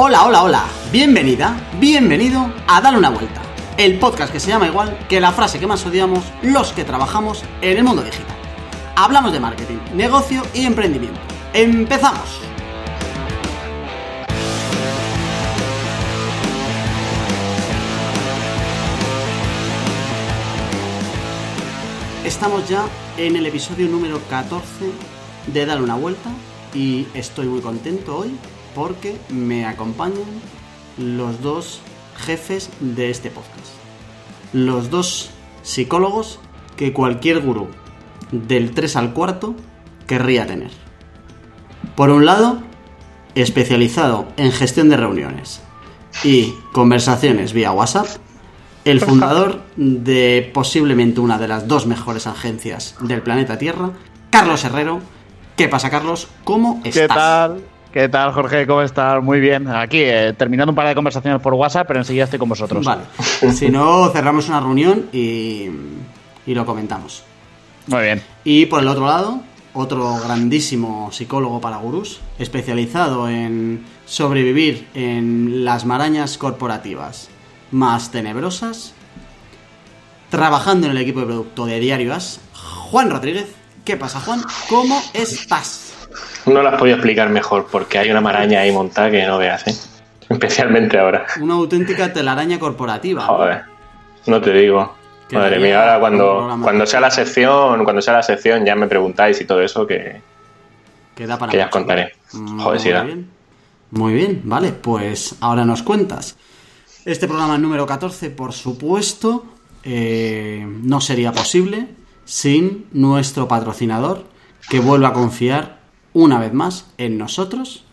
Hola, hola, hola. Bienvenida, bienvenido a Dale una vuelta. El podcast que se llama igual que la frase que más odiamos los que trabajamos en el mundo digital. Hablamos de marketing, negocio y emprendimiento. ¡Empezamos! Estamos ya en el episodio número 14 de Dale una vuelta y estoy muy contento hoy porque me acompañan los dos jefes de este podcast. Los dos psicólogos que cualquier gurú del 3 al cuarto querría tener. Por un lado, especializado en gestión de reuniones y conversaciones vía WhatsApp, el fundador de posiblemente una de las dos mejores agencias del planeta Tierra, Carlos Herrero. ¿Qué pasa, Carlos? ¿Cómo estás? ¿Qué tal? ¿Qué tal, Jorge? ¿Cómo estás? Muy bien. Aquí, eh, terminando un par de conversaciones por WhatsApp, pero enseguida estoy con vosotros. Vale. Si no, cerramos una reunión y, y lo comentamos. Muy bien. Y por el otro lado, otro grandísimo psicólogo para gurús, especializado en sobrevivir en las marañas corporativas más tenebrosas, trabajando en el equipo de producto de Diario As, Juan Rodríguez. ¿Qué pasa, Juan? ¿Cómo estás? No lo has podido explicar mejor, porque hay una maraña ahí montada que no veas, ¿eh? Especialmente ahora. Una auténtica telaraña corporativa. Joder, no te digo. Madre mía, ahora cuando, cuando sea la sección, cuando sea la sección ya me preguntáis y todo eso que, Que da para que ya os contaré. Mm, Joder, sí da. bien. Muy bien, vale, pues ahora nos cuentas. Este programa número 14, por supuesto, eh, no sería posible sin nuestro patrocinador que vuelve a confiar una vez más en nosotros.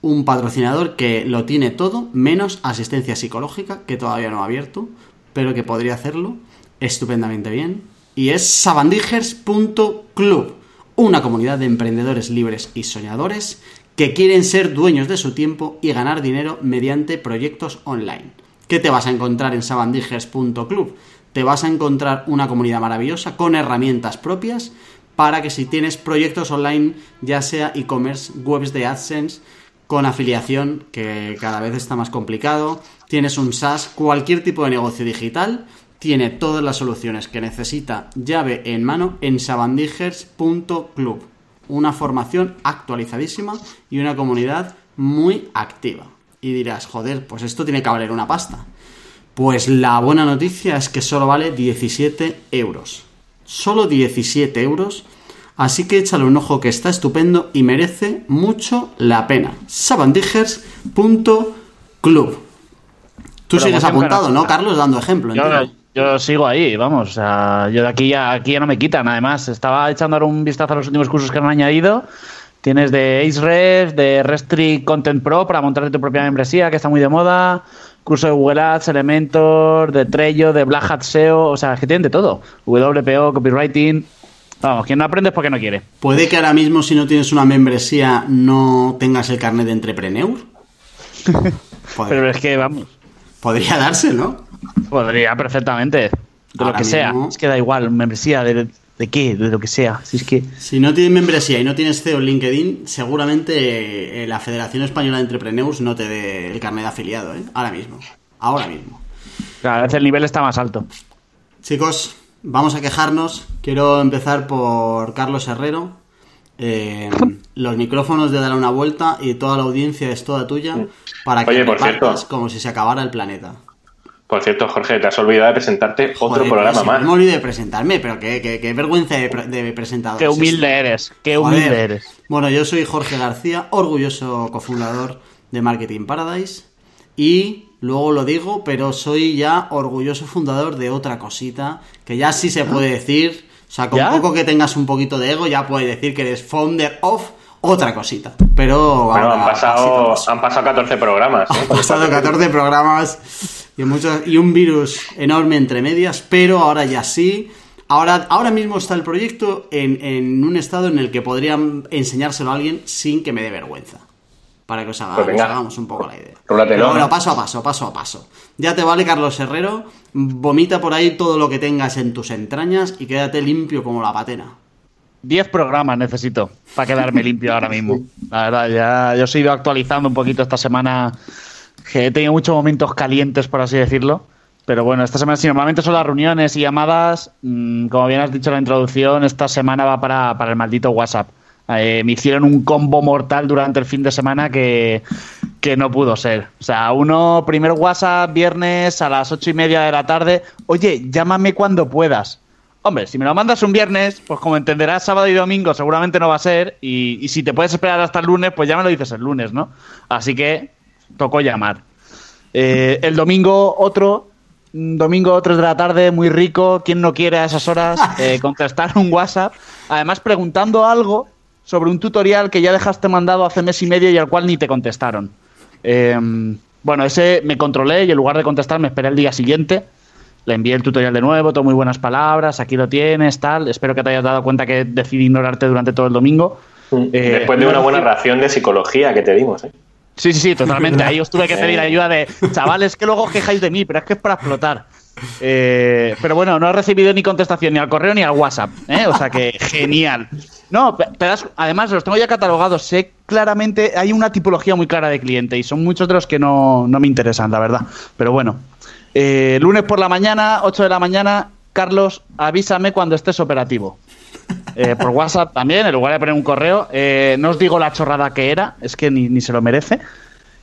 Un patrocinador que lo tiene todo, menos asistencia psicológica, que todavía no ha abierto, pero que podría hacerlo estupendamente bien. Y es sabandijers.club, una comunidad de emprendedores libres y soñadores que quieren ser dueños de su tiempo y ganar dinero mediante proyectos online. ¿Qué te vas a encontrar en sabandijers.club? Te vas a encontrar una comunidad maravillosa con herramientas propias para que si tienes proyectos online, ya sea e-commerce, webs de AdSense, con afiliación, que cada vez está más complicado, tienes un SaaS, cualquier tipo de negocio digital, tiene todas las soluciones que necesita llave en mano en sabandijers.club. Una formación actualizadísima y una comunidad muy activa. Y dirás, joder, pues esto tiene que valer una pasta. Pues la buena noticia es que solo vale 17 euros. Solo 17 euros. Así que échale un ojo que está estupendo y merece mucho la pena. sabandijers.club. Tú sigues apuntado, ¿no. Carlos? Dando ejemplo. Yo, sigo ahí, vamos. O sea, yo de aquí ya, aquí ya no me quitan. Además, estaba echando ahora un vistazo a los últimos cursos que han añadido. Tienes de Ahrefs, de Restrict Content Pro para montarte tu propia membresía, que está muy de moda. Curso de Google Ads, Elementor, de Trello, de Black Hat SEO. O sea, es que tienen de todo. WPO, Copywriting. Vamos, quien no aprende es porque no quiere. Puede que ahora mismo, si no tienes una membresía, no tengas el carnet de entrepreneur. Pero es que, vamos, podría darse, ¿no? podría perfectamente. De Ahora lo que sea. Es que da igual, membresía, de, de qué, de lo que sea. Si es que. Si no tienes membresía y no tienes CEO en LinkedIn, seguramente eh, la Federación Española de Entrepreneurs no te dé el carnet de afiliado, ¿eh? Ahora mismo. Ahora mismo. Vez el nivel está más alto. Chicos, vamos a quejarnos. Quiero empezar por Carlos Herrero. Eh, los micrófonos de dar una vuelta y toda la audiencia es toda tuya para que Oye, por cierto. como si se acabara el planeta. Por cierto, Jorge, te has olvidado de presentarte otro Joder, programa si no más. me olvidé de presentarme, pero qué, qué- qué vergüenza de, de presentador. Qué humilde eres, qué Joder. humilde eres. Bueno, yo soy Jorge García, orgulloso cofundador de Marketing Paradise. Y luego lo digo, pero soy ya orgulloso fundador de otra cosita que ya sí se puede decir. O sea, con ¿Ya? poco que tengas un poquito de ego, ya puedes decir que eres founder of otra cosita. Pero Bueno, ahora, han pasado, paso. han pasado 14 programas. ¿eh? Han pasado 14 programas y, muchos, y un virus enorme entre medias, pero ahora ya sí. Ahora, ahora mismo está el proyecto en, en un estado en el que podrían enseñárselo a alguien sin que me dé vergüenza. Para que os, Pues hagamos un poco la idea. Pero bueno, ¿no? paso a paso, paso a paso. Ya te vale, Carlos Herrero. Vomita por ahí todo lo que tengas en tus entrañas y quédate limpio como la patena. 10 programas necesito para quedarme limpio ahora mismo. La verdad, ya yo he ido actualizando un poquito esta semana, que he tenido muchos momentos calientes, por así decirlo. Pero bueno, esta semana sí, normalmente son las reuniones y llamadas. Mm, como bien has dicho en la introducción, esta semana va para, para el maldito WhatsApp. Eh, me hicieron un combo mortal durante el fin de semana que, que no pudo ser. O sea, uno, primer WhatsApp, viernes a las ocho y media de la tarde. Oye, llámame cuando puedas. Hombre, si me lo mandas un viernes, pues como entenderás, sábado y domingo seguramente no va a ser. Y si te puedes esperar hasta el lunes, pues ya me lo dices el lunes, ¿no? Así que tocó llamar. Eh, el domingo otro, mm, domingo 3 de la tarde, muy rico. ¿Quién no quiere a esas horas eh, contestar un WhatsApp? Además, preguntando algo sobre un tutorial que ya dejaste mandado hace mes y medio y al cual ni te contestaron. Eh, bueno, ese me controlé y en lugar de contestar me esperé el día siguiente. Le envié el tutorial de nuevo, todo muy buenas palabras, aquí lo tienes, tal. Espero que te hayas dado cuenta que decidí ignorarte durante todo el domingo. Eh, Después de una buena ración de psicología que te dimos, ¿eh? Sí, sí, sí, totalmente. Ahí os tuve que pedir ayuda de chavales que luego os quejáis de mí, pero es que es para explotar. Eh, pero bueno, no he recibido ni contestación ni al correo ni al WhatsApp. ¿eh? O sea que genial. No, pe- te das- además los tengo ya catalogados. Sé claramente, hay una tipología muy clara de cliente y son muchos de los que no, no me interesan, la verdad. Pero bueno, Eh, lunes por la mañana, 8 de la mañana, Carlos, avísame cuando estés operativo. Eh, por WhatsApp también, en lugar de poner un correo. Eh, no os digo la chorrada que era, es que ni, ni se lo merece.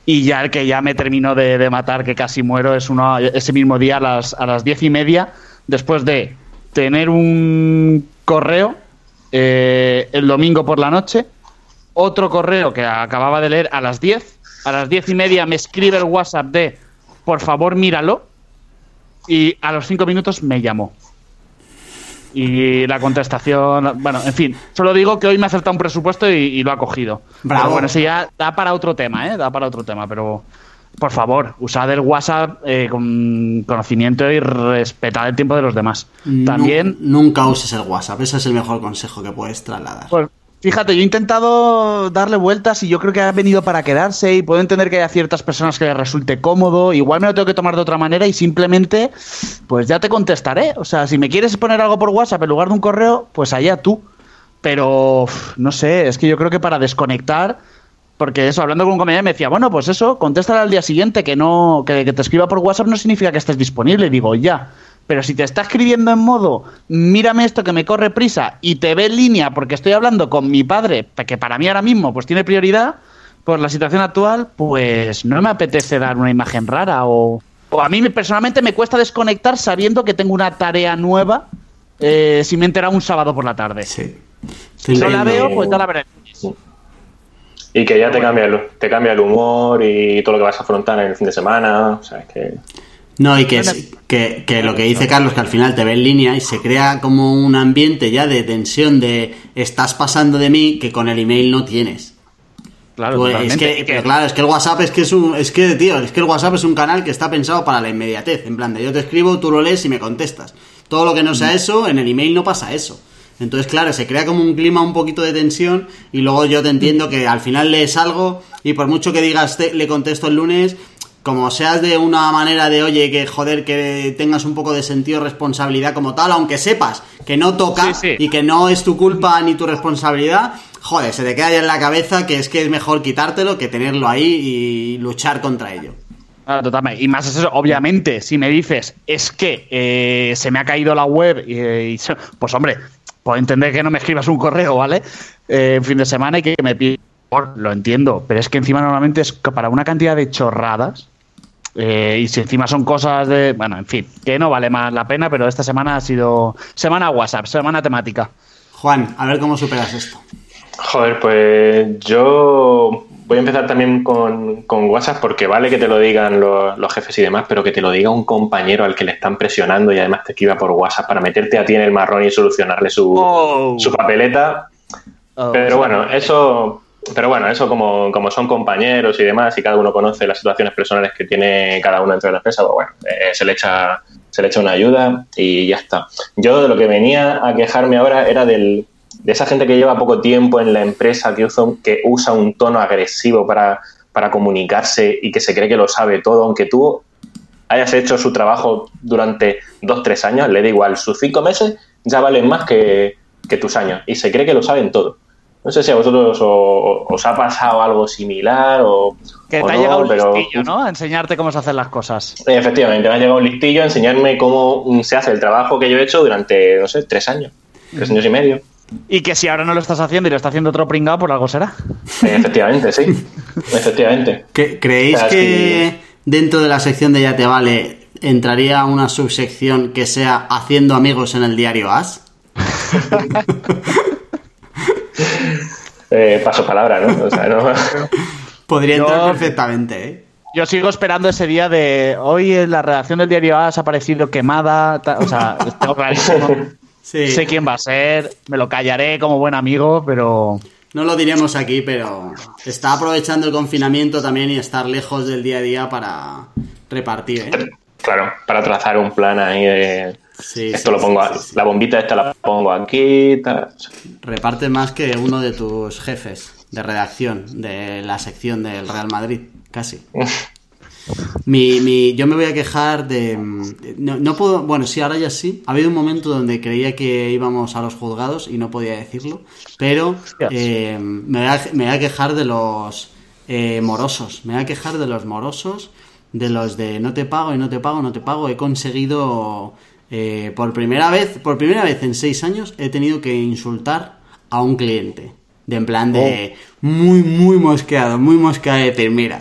Y ya el que ya me terminó de, de matar, que casi muero, es uno ese mismo día a las, a las diez y media, después de tener un correo eh, el domingo por la noche, otro correo que acababa de leer a las 10, a las diez y media me escribe el WhatsApp de por favor míralo, y a los cinco minutos me llamó. Y la contestación, bueno, en fin, solo digo que hoy me ha acertado un presupuesto y, y lo ha cogido. Bravo. Pero bueno, eso ya da para otro tema, ¿eh? Da para otro tema, pero por favor, usad el WhatsApp eh, con conocimiento y respetad el tiempo de los demás. También, Nu- nunca uses el WhatsApp, ese es el mejor consejo que puedes trasladar. pues, fíjate, yo he intentado darle vueltas y yo creo que ha venido para quedarse y puedo entender que haya ciertas personas que les resulte cómodo. Igual me lo tengo que tomar de otra manera y simplemente, pues ya te contestaré. O sea, si me quieres poner algo por WhatsApp en lugar de un correo, pues allá tú. Pero, no sé, es que yo creo que para desconectar, porque eso, hablando con un compañero me decía, bueno, pues eso, contéstale al día siguiente, que no, que, que te escriba por WhatsApp no significa que estés disponible. Digo, ya. Pero si te está escribiendo en modo, mírame esto que me corre prisa y te ve en línea porque estoy hablando con mi padre, que para mí ahora mismo pues tiene prioridad por la situación actual, pues no me apetece dar una imagen rara o, o a mí me- personalmente me cuesta desconectar sabiendo que tengo una tarea nueva eh, si me he enterado un sábado por la tarde. Sí. Si no la veo, pues ya la veré. Y que ya te cambia, el, te cambia el humor y todo lo que vas a afrontar en el fin de semana. O sea, es que. No, y que, es- que, que lo que dice Carlos, que al final te ve en línea y se crea como un ambiente ya de tensión de estás pasando de mí que con el email no tienes. Claro, Pues, es que, pero claro, es que el WhatsApp es que es un, es que, tío, es que el WhatsApp es un canal que está pensado para la inmediatez. En plan de yo te escribo, tú lo lees y me contestas. Todo lo que no Mm. sea eso, en el email no pasa eso. Entonces, claro, se crea como un clima un poquito de tensión y luego yo te entiendo que al final lees algo y por mucho que digas te- le contesto el lunes, como seas de una manera de, oye, que joder, que tengas un poco de sentido de responsabilidad como tal, aunque sepas que no toca Sí, sí. y que no es tu culpa ni tu responsabilidad, joder, se te queda ya en la cabeza que es que es mejor quitártelo que tenerlo ahí y luchar contra ello. Ah, totalmente. Y más es eso, obviamente, si me dices, es que eh, se me ha caído la web, y, y se- pues hombre, puedo entender que no me escribas un correo, ¿vale? Eh, en fin de semana y que me pidas, lo entiendo, pero es que encima normalmente es para una cantidad de chorradas, eh, y si encima son cosas de, bueno, en fin, que no vale más la pena, pero esta semana ha sido semana WhatsApp, semana temática. Juan, a ver cómo superas esto. Joder, pues yo voy a empezar también con, con WhatsApp porque vale que te lo digan los, los jefes y demás, pero que te lo diga un compañero al que le están presionando y además te escriba por WhatsApp para meterte a ti en el marrón y solucionarle su, Oh. su papeleta. Oh, Pero bueno, eso, pero bueno, eso como, como son compañeros y demás, y cada uno conoce las situaciones personales que tiene cada uno dentro de la empresa, pues bueno, eh, se le echa, se le echa una ayuda y ya está. Yo de lo que venía a quejarme ahora era del, de esa gente que lleva poco tiempo en la empresa, que usa, que usa un tono agresivo para, para comunicarse y que se cree que lo sabe todo, aunque tú hayas hecho su trabajo durante dos, tres años, le da igual, sus cinco meses ya valen más que tus años y se cree que lo saben todo. No sé si a vosotros os ha pasado algo similar o. Que o te ha no, llegado un pero- listillo, ¿no? A enseñarte cómo se hacen las cosas. Efectivamente, me ha llegado un listillo a enseñarme cómo mm, se hace el trabajo que yo he hecho durante, no sé, tres años, tres años y medio. Y que si ahora no lo estás haciendo y lo está haciendo otro pringado, por algo será. Efectivamente, sí. Efectivamente. ¿Que- ¿Creéis que dentro de la sección de Ya te vale entraría una subsección que sea haciendo amigos en el diario As? Eh, paso palabra, ¿no? O sea, no. Podría Yo- entrar perfectamente, ¿eh? Yo sigo esperando ese día de hoy en la redacción del diario A ha aparecido quemada. o sea, tengo clarísimo. Sí. Sé quién va a ser, me lo callaré como buen amigo, pero No lo diremos aquí, pero está aprovechando el confinamiento también y estar lejos del día a día para repartir, ¿eh? Claro, para trazar un plan ahí de. Sí, esto sí, lo pongo, sí, a- la bombita esta la pongo aquí, tal. Reparte más que uno de tus jefes de redacción de la sección del Real Madrid, casi. Mi, mi- yo me voy a quejar de... No, no puedo... Bueno, sí, ahora ya sí. Ha habido un momento donde creía que íbamos a los juzgados y no podía decirlo, pero eh, me, voy a, me voy a quejar de los eh, morosos. Me voy a quejar de los morosos, de los de no te pago y no te pago, no te pago. He conseguido... eh, por primera vez, por primera vez en seis años he tenido que insultar a un cliente. De en plan de muy, muy mosqueado, muy mosqueado de decir, mira,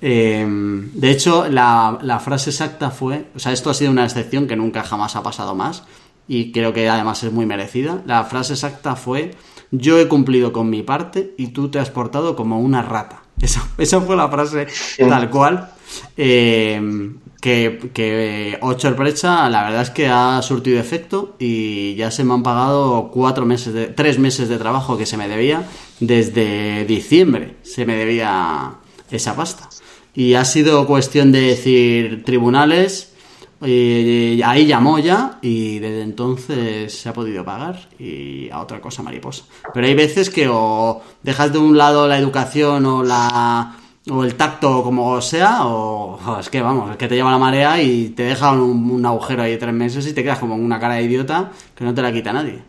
eh, de hecho, la, la frase exacta fue, o sea, esto ha sido una excepción que nunca jamás ha pasado más y creo que además es muy merecida. La frase exacta fue, yo he cumplido con mi parte y tú te has portado como una rata. Esa, esa fue la frase tal cual. Eh, que, que Ocho Brecha, la verdad es que ha surtido efecto y ya se me han pagado cuatro meses de, tres meses de trabajo que se me debía desde diciembre. Se me debía esa pasta. Y ha sido cuestión de decir tribunales, y ahí llamó ya y desde entonces se ha podido pagar y a otra cosa mariposa. Pero hay veces que o dejas de un lado la educación o la o el tacto como sea o, es que vamos, es que te lleva la marea y te deja un, agujero ahí de tres meses y te quedas como una cara de idiota que no te la quita nadie.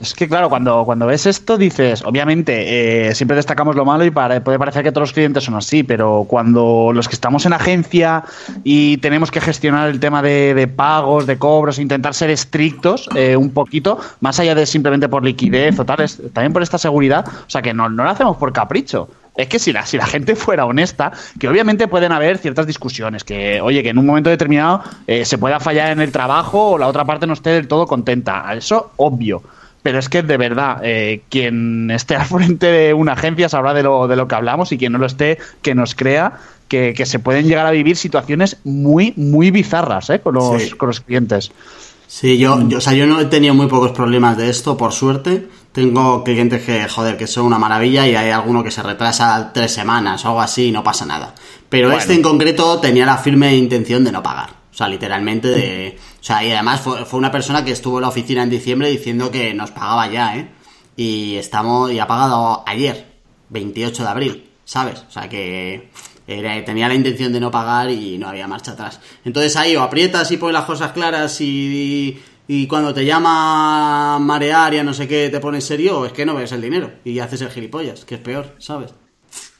Es que claro, cuando, cuando ves esto dices, obviamente, eh, siempre destacamos lo malo y puede parecer que todos los clientes son así, pero cuando los que estamos en agencia y tenemos que gestionar el tema de, de pagos, de cobros, intentar ser estrictos eh, un poquito, más allá de simplemente por liquidez o tal, es- también por esta seguridad, o sea que no, no lo hacemos por capricho. Es que si la, si la gente fuera honesta, que obviamente pueden haber ciertas discusiones, que oye, que en un momento determinado eh, se pueda fallar en el trabajo o la otra parte no esté del todo contenta. Eso obvio. Pero es que de verdad, eh, quien esté al frente de una agencia sabrá de lo, de lo que hablamos y quien no lo esté, que nos crea que, que se pueden llegar a vivir situaciones muy, muy bizarras eh, con, los, Sí. con los clientes. Sí, yo, yo, o sea, yo no he tenido muy pocos problemas de esto, por suerte. Tengo clientes que, joder, que son una maravilla y hay alguno que se retrasa tres semanas o algo así y no pasa nada. Pero Bueno. este en concreto tenía la firme intención de no pagar. O sea, literalmente de... O sea, y además fue, fue una persona que estuvo en la oficina en diciembre diciendo que nos pagaba ya, ¿eh? Y estamos... Y ha pagado ayer, 28 de abril, ¿sabes? O sea, que... era- tenía la intención de no pagar y no había marcha atrás. Entonces ahí o aprietas y pones las cosas claras y, y cuando te llama marear y a no sé qué te pones serio, es que no ves el dinero y haces el gilipollas, que es peor, ¿sabes?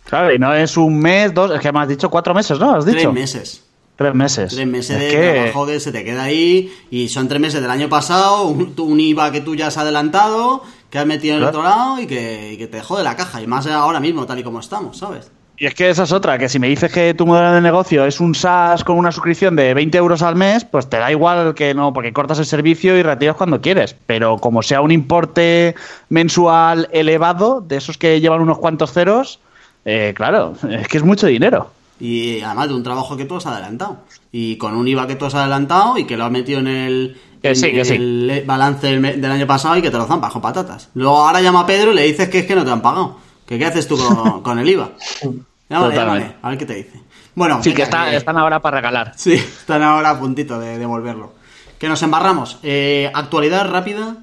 Claro, y no es un mes, dos, es que me has dicho cuatro meses, ¿no? ¿Has dicho? Tres meses. Tres meses. Tres meses Es de que- trabajo que se te queda ahí y son tres meses del año pasado, un, un IVA que tú ya has adelantado, que has metido en el otro lado y que, y que te jode la caja. Y más ahora mismo, tal y como estamos, ¿sabes? Y es que esa es otra, que si me dices que tu modelo de negocio es un SaaS con una suscripción de 20 euros al mes, pues te da igual que no, porque cortas el servicio y retiras cuando quieres. Pero como sea un importe mensual elevado, de esos que llevan unos cuantos ceros, eh, claro, es que es mucho dinero. Y además de un trabajo que tú has adelantado. Y con un IVA que tú has adelantado y que lo has metido en el, Que en sí, que sí. el balance del año pasado y que te lo zampas con patatas. Luego ahora llama a Pedro y le dices que es que no te han pagado. ¿Que qué haces tú con, con el IVA? Llámale, Totalmente. llámale, a ver qué te dice. Bueno, Sí, que está- que- están ahora para regalar. Sí, están ahora a puntito de devolverlo. Que nos embarramos. Eh, actualidad rápida.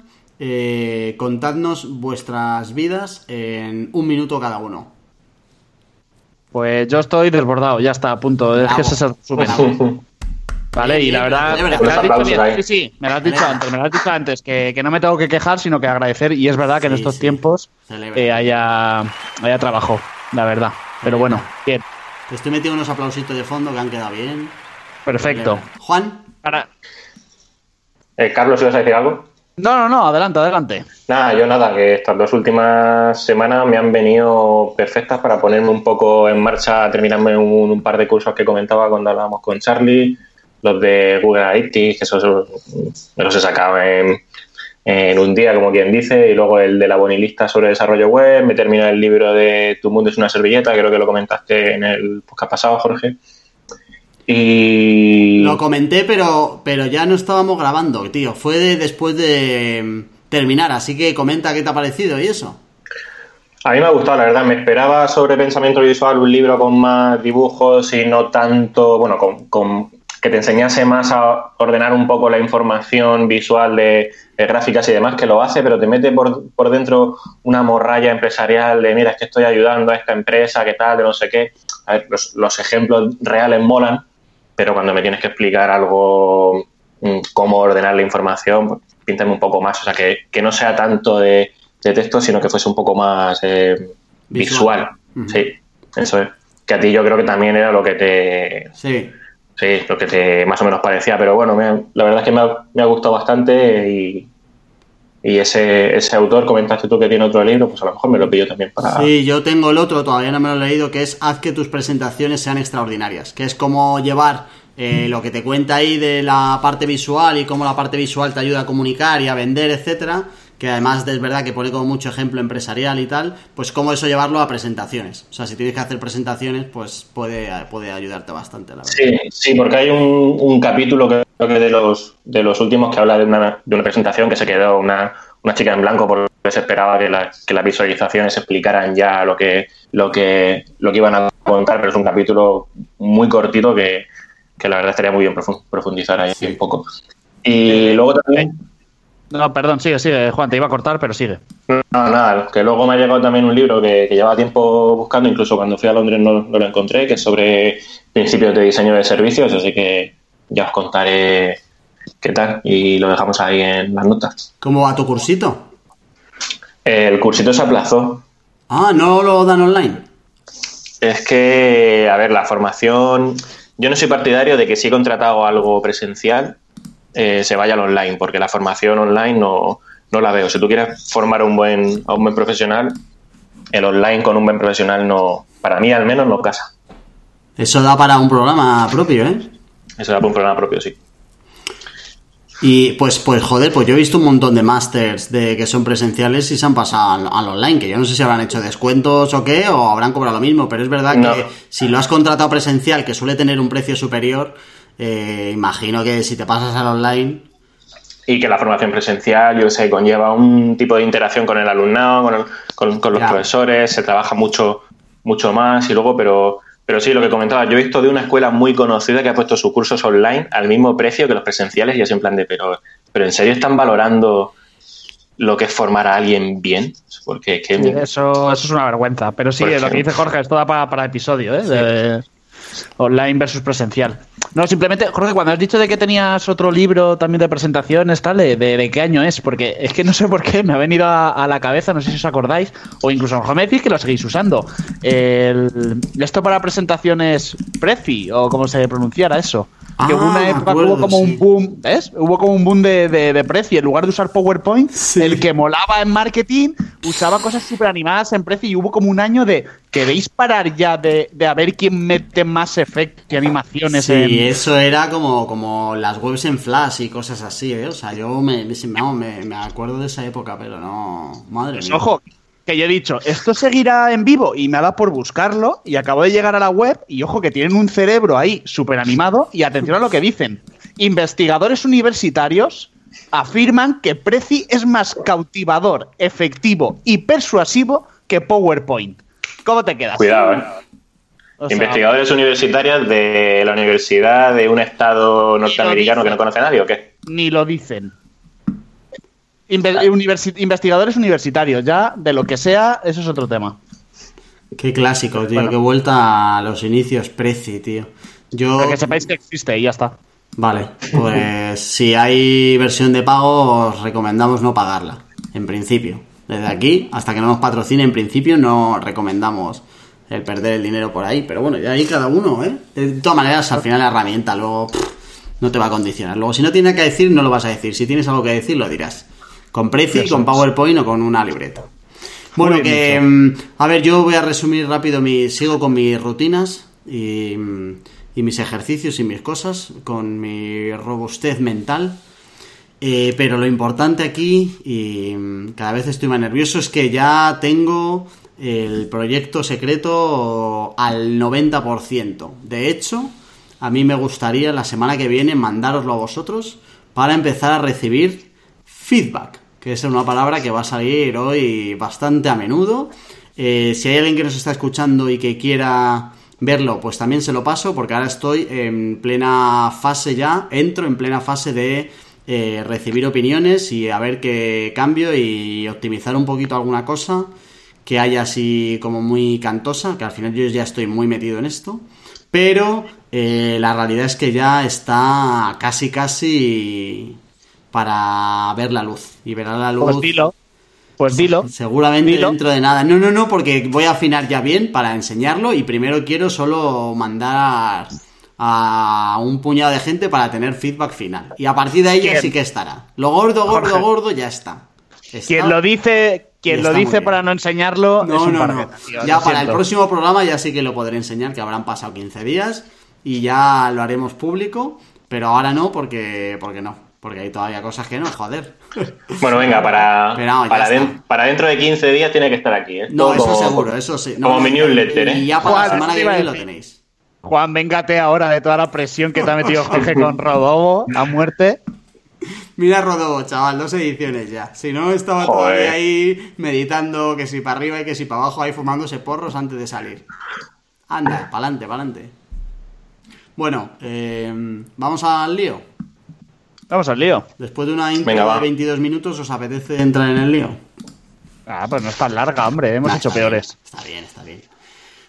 Eh, contadnos vuestras vidas en un minuto cada uno. Pues yo estoy desbordado, ya está, a punto. Es que ese es el resumen. ¿Vale? Y la verdad, me lo has dicho aplausos bien. ahí. Sí, sí, me lo has dicho Celebra. antes, me lo has dicho antes, que, que no me tengo que quejar, sino que agradecer. Y es verdad que en estos sí. tiempos eh, haya, haya trabajo, la verdad. Pero bueno, bien, Te estoy metiendo unos aplausitos de fondo que han quedado bien. perfecto. Juan, Ahora- Eh, Carlos, ¿ibas a decir algo? No, no, no, adelante, adelante. Nada, yo nada, que estas dos últimas semanas me han venido perfectas para ponerme un poco en marcha, terminarme un, un par de cursos que comentaba cuando hablábamos con Charlie, los de Google Analytics, que esos me los he sacado en, en un día, como quien dice, y luego el de la bonilista sobre desarrollo web, me terminé el libro de Tu mundo es una servilleta, creo que lo comentaste en el podcast pasado, Jorge. Y... lo comenté, pero, pero ya no estábamos grabando, tío. Fue de- después de mm, terminar, así que comenta qué te ha parecido y eso. A mí me ha gustado, la verdad. Me esperaba sobre pensamiento visual un libro con más dibujos y no tanto, bueno, con, con- que te enseñase más a ordenar un poco la información visual de, de gráficas y demás, que lo hace, pero te mete por, por dentro una morralla empresarial de, mira, es que estoy ayudando a esta empresa, qué tal, de no sé qué. A ver, los, los ejemplos reales molan, pero cuando me tienes que explicar algo, mm, cómo ordenar la información, pues, píntame un poco más. O sea, que, que no sea tanto de, de texto, sino que fuese un poco más eh, Visual. Sí, eso es. Que a ti yo creo que también era lo que te, Sí. Sí, lo que te más o menos parecía. Pero bueno, me la verdad es que me ha, me ha gustado bastante y, y ese, ese autor, comentaste tú que tiene otro libro, pues a lo mejor me lo pillo también para... Sí, yo tengo el otro, todavía no me lo he leído, que es Haz que tus presentaciones sean extraordinarias, que es como llevar eh, lo que te cuenta ahí de la parte visual y cómo la parte visual te ayuda a comunicar y a vender, etcétera, que además es verdad que pone como mucho ejemplo empresarial y tal, pues cómo eso llevarlo a presentaciones. O sea, si tienes que hacer presentaciones, pues puede, puede ayudarte bastante, la verdad. Sí, sí, porque hay un, un capítulo que creo que de los, de los últimos que habla de una, de una presentación que se quedó una, una chica en blanco porque se esperaba que, la- que las visualizaciones explicaran ya lo que, lo, que, lo que iban a contar, pero es un capítulo muy cortito que, que la verdad estaría muy bien profun- profundizar ahí un poco. Y luego también... No, perdón, sigue, sigue, Juan, te iba a cortar, pero sigue. No, nada, que luego me ha llegado también un libro que, que llevaba tiempo buscando, incluso cuando fui a Londres no, no lo encontré, que es sobre principios de diseño de servicios, así que ya os contaré qué tal y lo dejamos ahí en las notas. ¿Cómo va tu cursito? El cursito se aplazó. Ah, ¿no lo dan online? Es que, a ver, la formación, yo no soy partidario de que si he contratado algo presencial, eh, se vaya al online, porque la formación online no, no la veo. Si tú quieres formar a un buen, a un buen profesional, el online con un buen profesional no, para mí al menos no casa. Eso da para un programa propio, ¿eh? Eso da para un programa propio, sí. Y pues, pues joder, pues yo he visto un montón de masters de que son presenciales y se han pasado al, al online, que yo no sé si habrán hecho descuentos o qué, o habrán cobrado lo mismo, pero es verdad No. que si lo has contratado presencial, que suele tener un precio superior, eh, imagino que si te pasas al online, Y que la formación presencial, yo sé, conlleva un tipo de interacción con el alumnado, con, el- con- con los Ya. profesores, se trabaja mucho, mucho más y luego, pero, pero sí, lo que comentaba, yo he visto de una escuela muy conocida que ha puesto sus cursos online al mismo precio que los presenciales y es en plan de, pero, pero ¿en serio están valorando lo que es formar a alguien bien? Porque es que... Sí, eso, eso es una vergüenza. Pero sí, lo que dice Jorge, esto da para, para episodio, ¿eh? De- online versus presencial. No, simplemente, Jorge, cuando has dicho de que tenías otro libro también de presentaciones, tal, ¿de, de qué año es? Porque es que no sé por qué me ha venido a, la cabeza, no sé si os acordáis, o incluso a lo mejor me decís que lo seguís usando. Esto para presentaciones Prezi, o como se pronunciara eso. Que Ah, hubo una me época que acuerdo, hubo como sí. un boom, ¿ves? Hubo como un boom de, de, de Prezi. En lugar de usar PowerPoint, Sí. el que molaba en marketing usaba cosas súper animadas en Prezi y hubo como un año de ¿queréis parar ya de, de a ver quién mete más efectos y animaciones sí, en... eso era como, como las webs en Flash y cosas así, ¿eh? O sea, yo me, me, me- me acuerdo de esa época, pero no, madre Pues mía. ojo, que yo he dicho, esto seguirá en vivo y me ha dado por buscarlo y acabo de llegar a la web y ojo que tienen un cerebro ahí súper animado y atención a lo que dicen. Investigadores universitarios afirman que Prezi es más cautivador, efectivo y persuasivo que PowerPoint. ¿Cómo te quedas? Cuidado, ¿eh? O sea, Investigadores universitarios de la universidad de un estado norteamericano que no conoce a nadie o qué? ni lo dicen. Inve- universi- investigadores universitarios, ya de lo que sea, eso es otro tema. Qué clásico, tío, Bueno. qué vuelta a los inicios Prezi, tío. Yo... Pero que sepáis que existe y ya está. Vale, pues si hay versión de pago, os recomendamos no pagarla, en principio. Desde aquí, hasta que no nos patrocine, en principio no recomendamos el perder el dinero por ahí. Pero bueno, ya ahí cada uno, ¿eh? De todas maneras, al final la herramienta luego pff, no te va a condicionar. Luego, si no tienes que decir, no lo vas a decir. Si tienes algo que decir, lo dirás. Con Prezi, con PowerPoint o con una libreta. Bueno, Muy que... mm, A ver, yo voy a resumir rápido mi... Sigo con mis rutinas y, mm, y mis ejercicios y mis cosas, con mi robustez mental. Eh, pero lo importante aquí, y mm, cada vez estoy más nervioso, es que ya tengo el proyecto secreto al 90%. De hecho, a mí me gustaría la semana que viene mandároslo a vosotros para empezar a recibir feedback, que es una palabra que va a salir hoy bastante a menudo. Eh, si hay alguien que nos está escuchando y que quiera verlo, pues también se lo paso, porque ahora estoy en plena fase ya, entro en plena fase de eh, recibir opiniones y a ver qué cambio y optimizar un poquito alguna cosa que haya así como muy cantosa, que al final yo ya estoy muy metido en esto, pero eh, la realidad es que ya está casi casi para ver la luz y verá la luz Pues dilo. Pues dilo. seguramente Dilo. dentro de nada. No, no, no, porque voy a afinar ya bien para enseñarlo y primero quiero solo mandar a un puñado de gente para tener feedback final. Y a partir de ahí ya ¿Quién? sí que estará. Lo gordo, gordo, Jorge. gordo ya está. Está- Quien lo dice, quien lo dice para no enseñarlo es No, un no, no. pargueta, tío, Ya para el próximo programa ya sí que lo podré enseñar, que habrán pasado 15 días y ya lo haremos público, pero ahora no porque porque no, porque hay todavía cosas que no, joder. Bueno, venga, para, Pero no, ya para, está. den- para dentro de 15 días tiene que estar aquí. ¿eh? No, Todo eso como- seguro, eso sí. No, como mi newsletter, ¿eh? Y ya para Juan, la semana que viene lo tenéis. Juan, véngate ahora de toda la presión que te ha metido Jorge con Rodobo a muerte. Mira Rodobo, chaval, dos ediciones ya. Si no, estaba Joder. todavía ahí meditando que si para arriba y que si para abajo, ahí fumándose porros antes de salir. Anda, pa'lante, pa'lante. Bueno, eh, vamos al lío. Vamos al lío. Después de una intro Venga, va. de 22 minutos, ¿os apetece entrar en el lío? Ah, pues no es tan larga, hombre. Hemos Nah, hecho está bien, peores. está bien, está bien.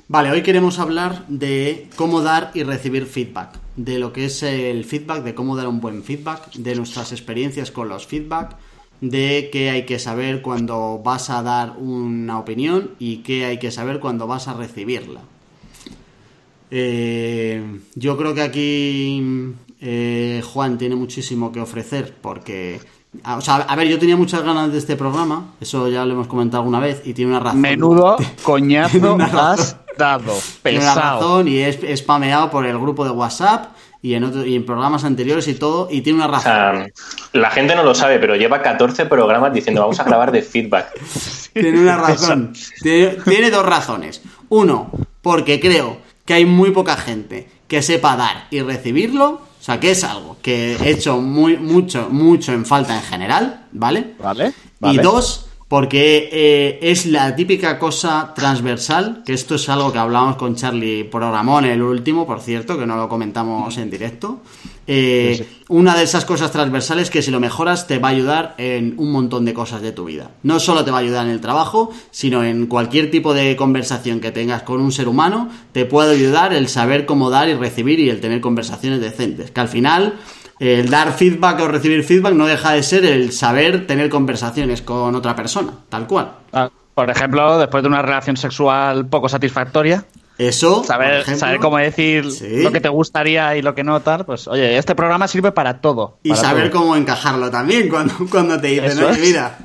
Vale, hoy queremos hablar de cómo dar y recibir feedback, de lo que es el feedback, de cómo dar un buen feedback, de nuestras experiencias con los feedback, de qué hay que saber cuando vas a dar una opinión y qué hay que saber cuando vas a recibirla. Eh, yo creo que aquí eh, Juan tiene muchísimo que ofrecer porque... a- O sea, a ver, yo tenía muchas ganas de este programa, eso ya lo hemos comentado alguna vez, y tiene una razón. Menudo coñazo has dado. Tiene una Pesado. razón y es es spameado por el grupo de WhatsApp y en, otro- y en programas anteriores y todo, y tiene una O razón. sea, la gente no lo sabe, pero lleva 14 programas diciendo vamos a grabar de feedback. Tiene una razón. Tiene, tiene dos razones. Uno, porque creo que hay muy poca gente que sepa dar y recibirlo. O sea, que es algo que he hecho muy, mucho, mucho en falta en general, ¿vale? Vale. Y dos, porque eh, es la típica cosa transversal, que esto es algo que hablamos con Charlie Programón el último, por cierto, que no lo comentamos en directo. Eh, Sí, sí. Una de esas cosas transversales que si lo mejoras te va a ayudar en un montón de cosas de tu vida. No solo te va a ayudar en el trabajo, sino en cualquier tipo de conversación que tengas con un ser humano, te puede ayudar el saber cómo dar y recibir y el tener conversaciones decentes. Que al final el dar feedback o recibir feedback no deja de ser el saber tener conversaciones con otra persona, tal cual. Ah, Por ejemplo, después de una relación sexual poco satisfactoria, Eso, saber, ejemplo, saber cómo decir Sí. lo que te gustaría y lo que no tal, pues oye, este programa sirve para todo. y para saber todo. cómo encajarlo también cuando, cuando te dicen, oye, mira,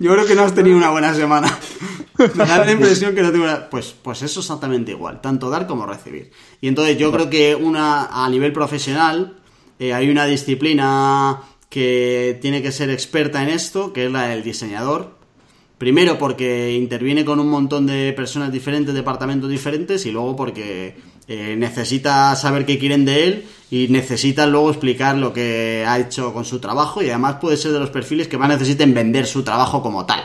yo creo que no has tenido una buena semana. Me da la impresión que no tengo una... Pues, pues eso exactamente igual, tanto dar como recibir. Y entonces yo creo que una a nivel profesional eh, hay una disciplina que tiene que ser experta en esto, que es la del diseñador. Primero porque interviene con un montón de personas diferentes, departamentos diferentes, y luego porque eh, necesita saber qué quieren de él y necesita luego explicar lo que ha hecho con su trabajo y además puede ser de los perfiles que más necesiten vender su trabajo como tal.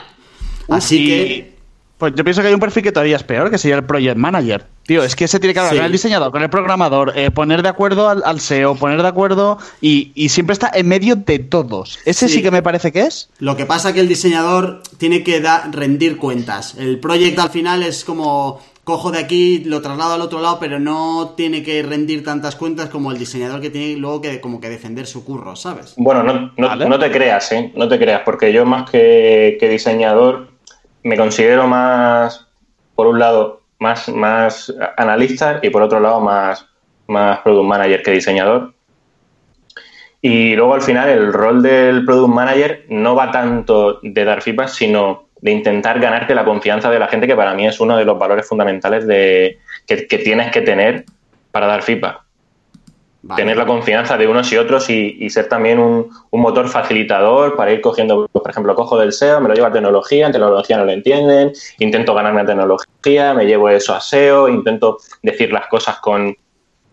Así Y- que... Pues yo pienso que hay un perfil que todavía es peor, que sería el project manager. Tío, es que se tiene que hablar Sí. con el diseñador, con el programador, eh, poner de acuerdo al, al SEO, poner de acuerdo y, y siempre está en medio de todos. Ese sí. Sí. que me parece que es. Lo que pasa que el diseñador tiene que da- rendir cuentas. El proyecto al final es como cojo de aquí, lo traslado al otro lado, pero no tiene que rendir tantas cuentas como el diseñador que tiene luego que como que defender su curro, ¿sabes? Bueno, no, no, te creas, ¿eh? No te creas, porque yo más que, diseñador me considero más, por un lado, más, más analista y por otro lado más, más product manager que diseñador. Y luego al final el rol del product manager no va tanto de dar feedback, sino de intentar ganarte la confianza de la gente, que para mí es uno de los valores fundamentales de, que, tienes que tener para dar feedback. Tener la confianza de unos y otros y, ser también un, motor facilitador para ir cogiendo, por ejemplo, cojo del SEO, me lo llevo a tecnología, en tecnología no lo entienden, intento ganarme a tecnología, me llevo eso a SEO, intento decir las cosas con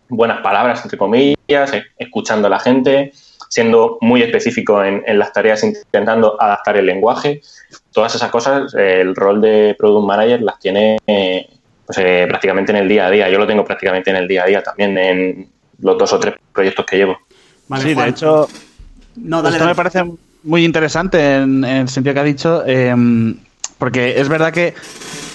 buenas palabras, entre comillas, e, escuchando a la gente siendo muy específico en, las tareas, intentando adaptar el lenguaje. Todas esas cosas, eh, el rol de Product Manager las tiene eh, pues, eh, prácticamente en el día a día. Yo lo tengo prácticamente en el día a día también los dos o tres proyectos que llevo. sí, de hecho, esto me parece muy interesante en, el sentido que ha dicho, em, porque es verdad que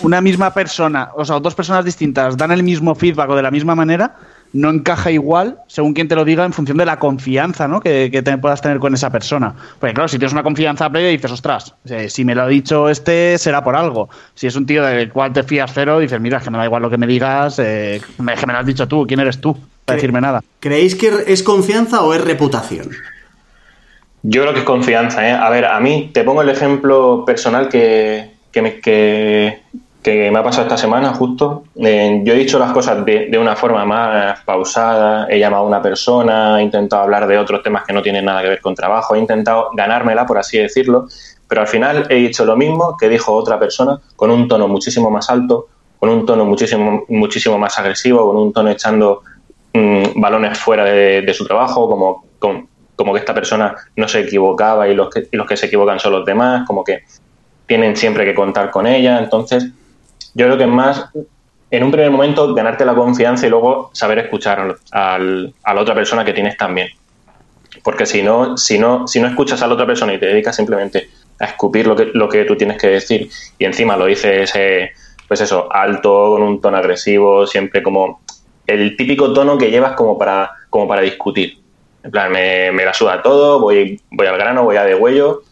una misma persona, o sea, dos personas distintas dan el mismo feedback o de la misma manera, no encaja igual, según quien te lo diga, en función de la confianza ¿no? que, te puedas tener con esa persona. Porque claro, si tienes una confianza previa dices, ostras, si me lo ha dicho este, será por algo. Si es un tío del cual te fías cero, dices, mira, es que me da igual lo que me digas, eh, que me lo has dicho tú, ¿quién eres tú? Para decirme nada. ¿Creéis que es confianza o es reputación? Yo creo que es confianza. ¿eh? A ver, a mí te pongo el ejemplo personal que, que, me, que, que me ha pasado esta semana justo. Eh, yo he dicho las cosas de, de, una forma más pausada, he llamado a una persona, he intentado hablar de otros temas que no tienen nada que ver con trabajo, he intentado ganármela, por así decirlo, pero al final he dicho lo mismo que dijo otra persona con un tono muchísimo más alto, con un tono muchísimo, muchísimo más agresivo, con un tono echando mm, balones fuera de, su trabajo, como, como que esta persona no se equivocaba y los, que, los que se equivocan son los demás, como que tienen siempre que contar con ella. Entonces, yo creo que es más, en un primer momento, ganarte la confianza y luego saber escuchar al, a la otra persona que tienes también. Porque si no, si no, si no escuchas a la otra persona y te dedicas simplemente a escupir lo que, lo que tú tienes que decir y encima lo dices, eh, pues eso, alto, con un tono agresivo, siempre como el típico tono que llevas como para, como para discutir. En plan, me, la suda todo, voy, voy al grano, voy a de huello.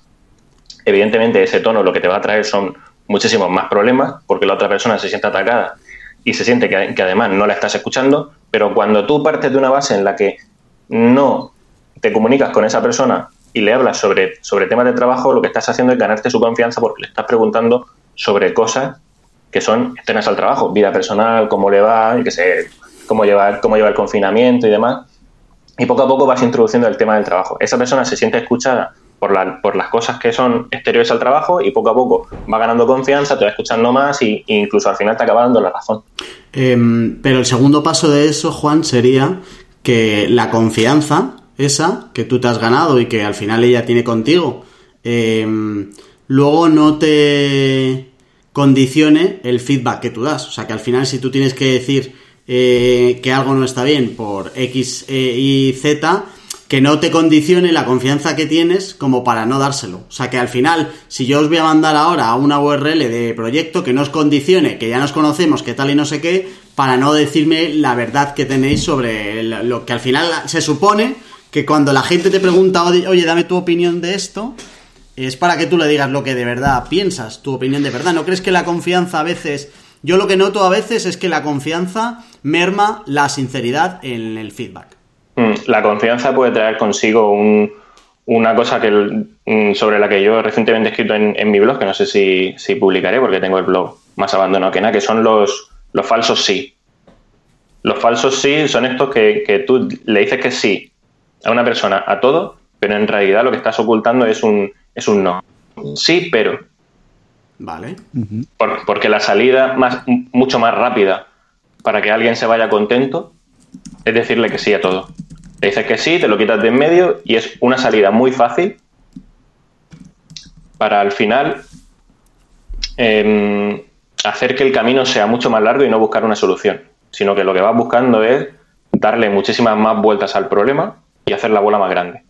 Evidentemente ese tono lo que te va a traer son muchísimos más problemas porque la otra persona se siente atacada y se siente que, además no la estás escuchando, pero cuando tú partes de una base en la que no te comunicas con esa persona y le hablas sobre, sobre temas de trabajo, lo que estás haciendo es ganarte su confianza porque le estás preguntando sobre cosas que son externas al trabajo, vida personal, cómo le va, y que sé, cómo lleva, cómo lleva el confinamiento y demás. Y poco a poco vas introduciendo el tema del trabajo. Esa persona se siente escuchada por, la, por las cosas que son exteriores al trabajo y poco a poco va ganando confianza, te va escuchando más e incluso al final te acaba dando la razón. Em, pero el segundo paso de eso, Juan, sería que la confianza, esa que tú te has ganado y que al final ella tiene contigo, em, luego no te condicione el feedback que tú das. O sea, que al final si tú tienes que decir eh, que algo no está bien por X e, y Z, que no te condicione la confianza que tienes como para no dárselo. O sea que al final, si yo os voy a mandar ahora a una URL de proyecto que no os condicione, que ya nos conocemos, que tal y no sé qué, para no decirme la verdad que tenéis sobre lo que al final se supone que cuando la gente te pregunta, oye, dame tu opinión de esto, es para que tú le digas lo que de verdad piensas, tu opinión de verdad. ¿No crees que la confianza a veces... Yo lo que noto a veces es que la confianza merma la sinceridad en el feedback. Mm, la confianza puede traer consigo una cosa que mm, sobre la que yo recientemente he escrito en, mi blog, que no sé si, publicaré porque tengo el blog más abandonado que nada, que son los, falsos sí. Los falsos sí son estos que, tú le dices que sí a una persona a todo, pero en realidad lo que estás ocultando es un, es un no. Sí, pero. Vale. porque la salida más, mucho más rápida para que alguien se vaya contento es decirle que sí a todo. Le dices que sí, te lo quitas de en medio y es una salida muy fácil para al final em, hacer que el camino sea mucho más largo y no buscar una solución, sino que lo que vas buscando es darle muchísimas más vueltas al problema y hacer la bola más grande.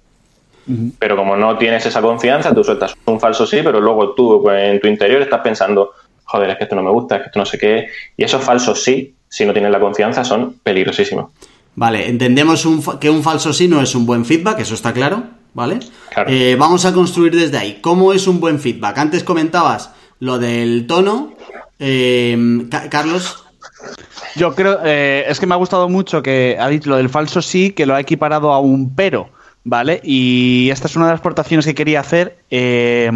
Pero como no tienes esa confianza, tú sueltas un falso sí, pero luego tú pues, en tu interior estás pensando, joder, es que esto no me gusta, es que esto no sé qué. Y esos falsos sí, si no tienen la confianza, son peligrosísimos. Vale, entendemos que un falso sí no es un buen feedback, eso está claro, ¿vale? Eh, vamos a construir desde ahí. ¿Cómo es un buen feedback? Antes comentabas lo del tono. Eh, Carlos. Yo creo, eh, es que me ha gustado mucho que ha dicho lo del falso sí, que lo ha equiparado a un pero, ¿vale? Y esta es una de las aportaciones que quería hacer. Eh,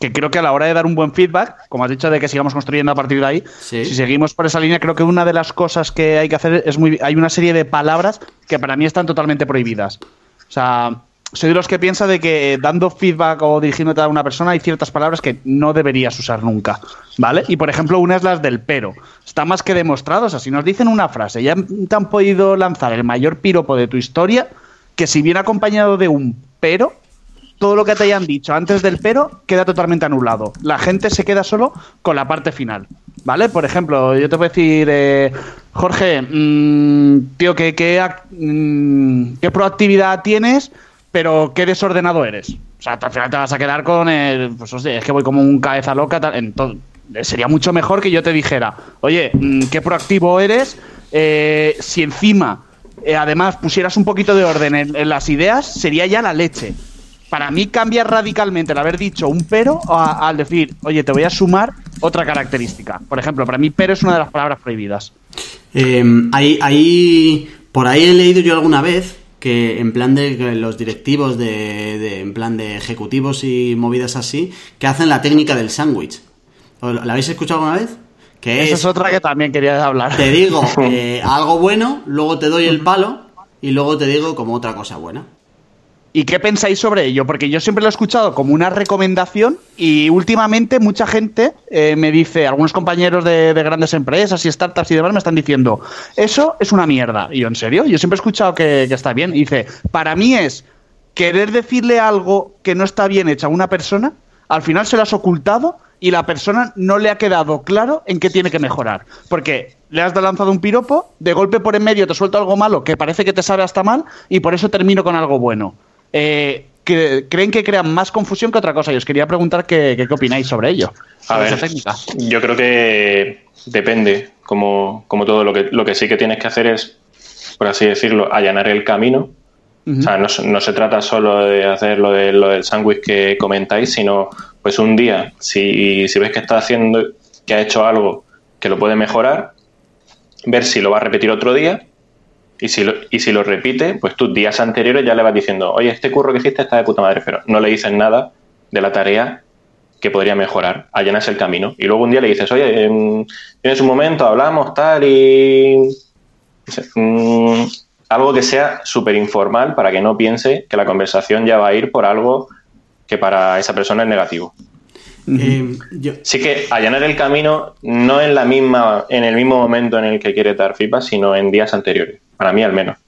que creo que a la hora de dar un buen feedback, como has dicho, de que sigamos construyendo a partir de ahí, si seguimos por esa línea, creo que una de las cosas que hay que hacer es muy. Hay una serie de palabras que para mí están totalmente prohibidas. O sea, soy de los que piensa de que dando feedback o dirigiéndote a una persona hay ciertas palabras que no deberías usar nunca, ¿vale? Y por ejemplo, una es las del pero. Está más que demostrado, o sea, si nos dicen una frase, ya te han podido lanzar el mayor piropo de tu historia, que si viene acompañado de un pero, todo lo que te hayan dicho antes del pero queda totalmente anulado. La gente se queda solo con la parte final. ¿Vale? Por ejemplo, yo te voy a decir, eh, Jorge, mm, tío, ¿qué, qué, mm, ¿qué proactividad tienes? pero qué desordenado eres. O sea, al final te vas a quedar con el. Pues es que voy como un cabeza loca. Tal, sería mucho mejor que yo te dijera, oye, mm, qué proactivo eres. Eh, si encima, eh, además, pusieras un poquito de orden en, las ideas, sería ya la leche. Para mí cambia radicalmente el haber dicho un pero al decir, oye, te voy a sumar otra característica. Por ejemplo, para mí pero es una de las palabras prohibidas. Em, ahí, ahí, por ahí he leído yo alguna vez que en plan de los directivos de, en plan de ejecutivos y movidas así que hacen la técnica del sándwich. ¿La habéis escuchado alguna vez? Que Esa es, otra que también quería hablar. Te digo eh, algo bueno, luego te doy el palo y luego te digo como otra cosa buena. ¿Y qué pensáis sobre ello? Porque yo siempre lo he escuchado como una recomendación y últimamente mucha gente eh, me dice, algunos compañeros de, grandes empresas y startups y demás me están diciendo, eso es una mierda. Y yo, ¿en serio? Yo siempre he escuchado que, está bien. Y dice, para mí es querer decirle algo que no está bien hecho a una persona, al final se lo has ocultado y la persona no le ha quedado claro en qué tiene que mejorar. Porque le has lanzado un piropo, de golpe por en medio te suelto algo malo que parece que te sabe hasta mal y por eso termino con algo bueno eh, que creen que crean más confusión que otra cosa. Y os quería preguntar qué, qué, opináis sobre ello. A ver, yo creo que depende, como, como todo. Lo que, lo que sí que tienes que hacer es, por así decirlo, allanar el camino. O sea, no, no, se trata solo de hacer lo, de, lo del sándwich que comentáis, sino pues un día, si, ves que está haciendo, que ha hecho algo que lo puede mejorar, ver si lo va a repetir otro día y si, lo, y si lo repite, pues tus días anteriores ya le vas diciendo, oye, este curro que hiciste está de puta madre, pero no le dices nada de la tarea que podría mejorar, allanas el camino. Y luego un día le dices, oye, em, tienes un momento, hablamos, tal, y... Mm, algo que sea súper informal para que no piense que la conversación ya va a ir por algo que para esa persona es negativo. Eh, sí que allanar el camino no en la misma, en el mismo momento en el que quiere dar feedback, sino en días anteriores para mí al menos.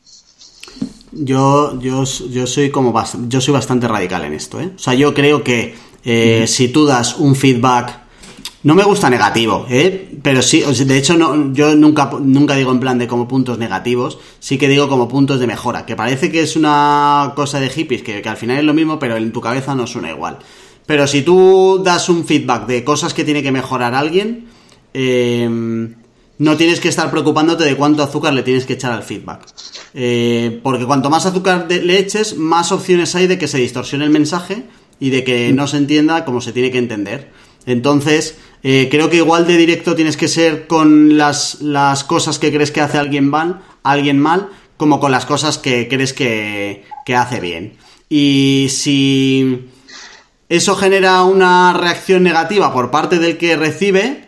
Yo, yo, yo soy como yo soy bastante radical en esto, ¿eh? O sea, yo creo que eh, si tú das un feedback, no me gusta negativo, ¿eh? Pero sí, de hecho no, yo nunca, nunca digo en plan de como puntos negativos, sí que digo como puntos de mejora, que parece que es una cosa de hippies, que, que al final es lo mismo, pero en tu cabeza no suena igual. Pero si tú das un feedback de cosas que tiene que mejorar alguien, eh, no tienes que estar preocupándote de cuánto azúcar le tienes que echar al feedback. Eh, porque cuanto más azúcar le eches, más opciones hay de que se distorsione el mensaje y de que no se entienda como se tiene que entender. Entonces, eh, creo que igual de directo tienes que ser con las, las cosas que crees que hace alguien mal, alguien mal, como con las cosas que crees que, que hace bien. Y si eso genera una reacción negativa por parte del que recibe,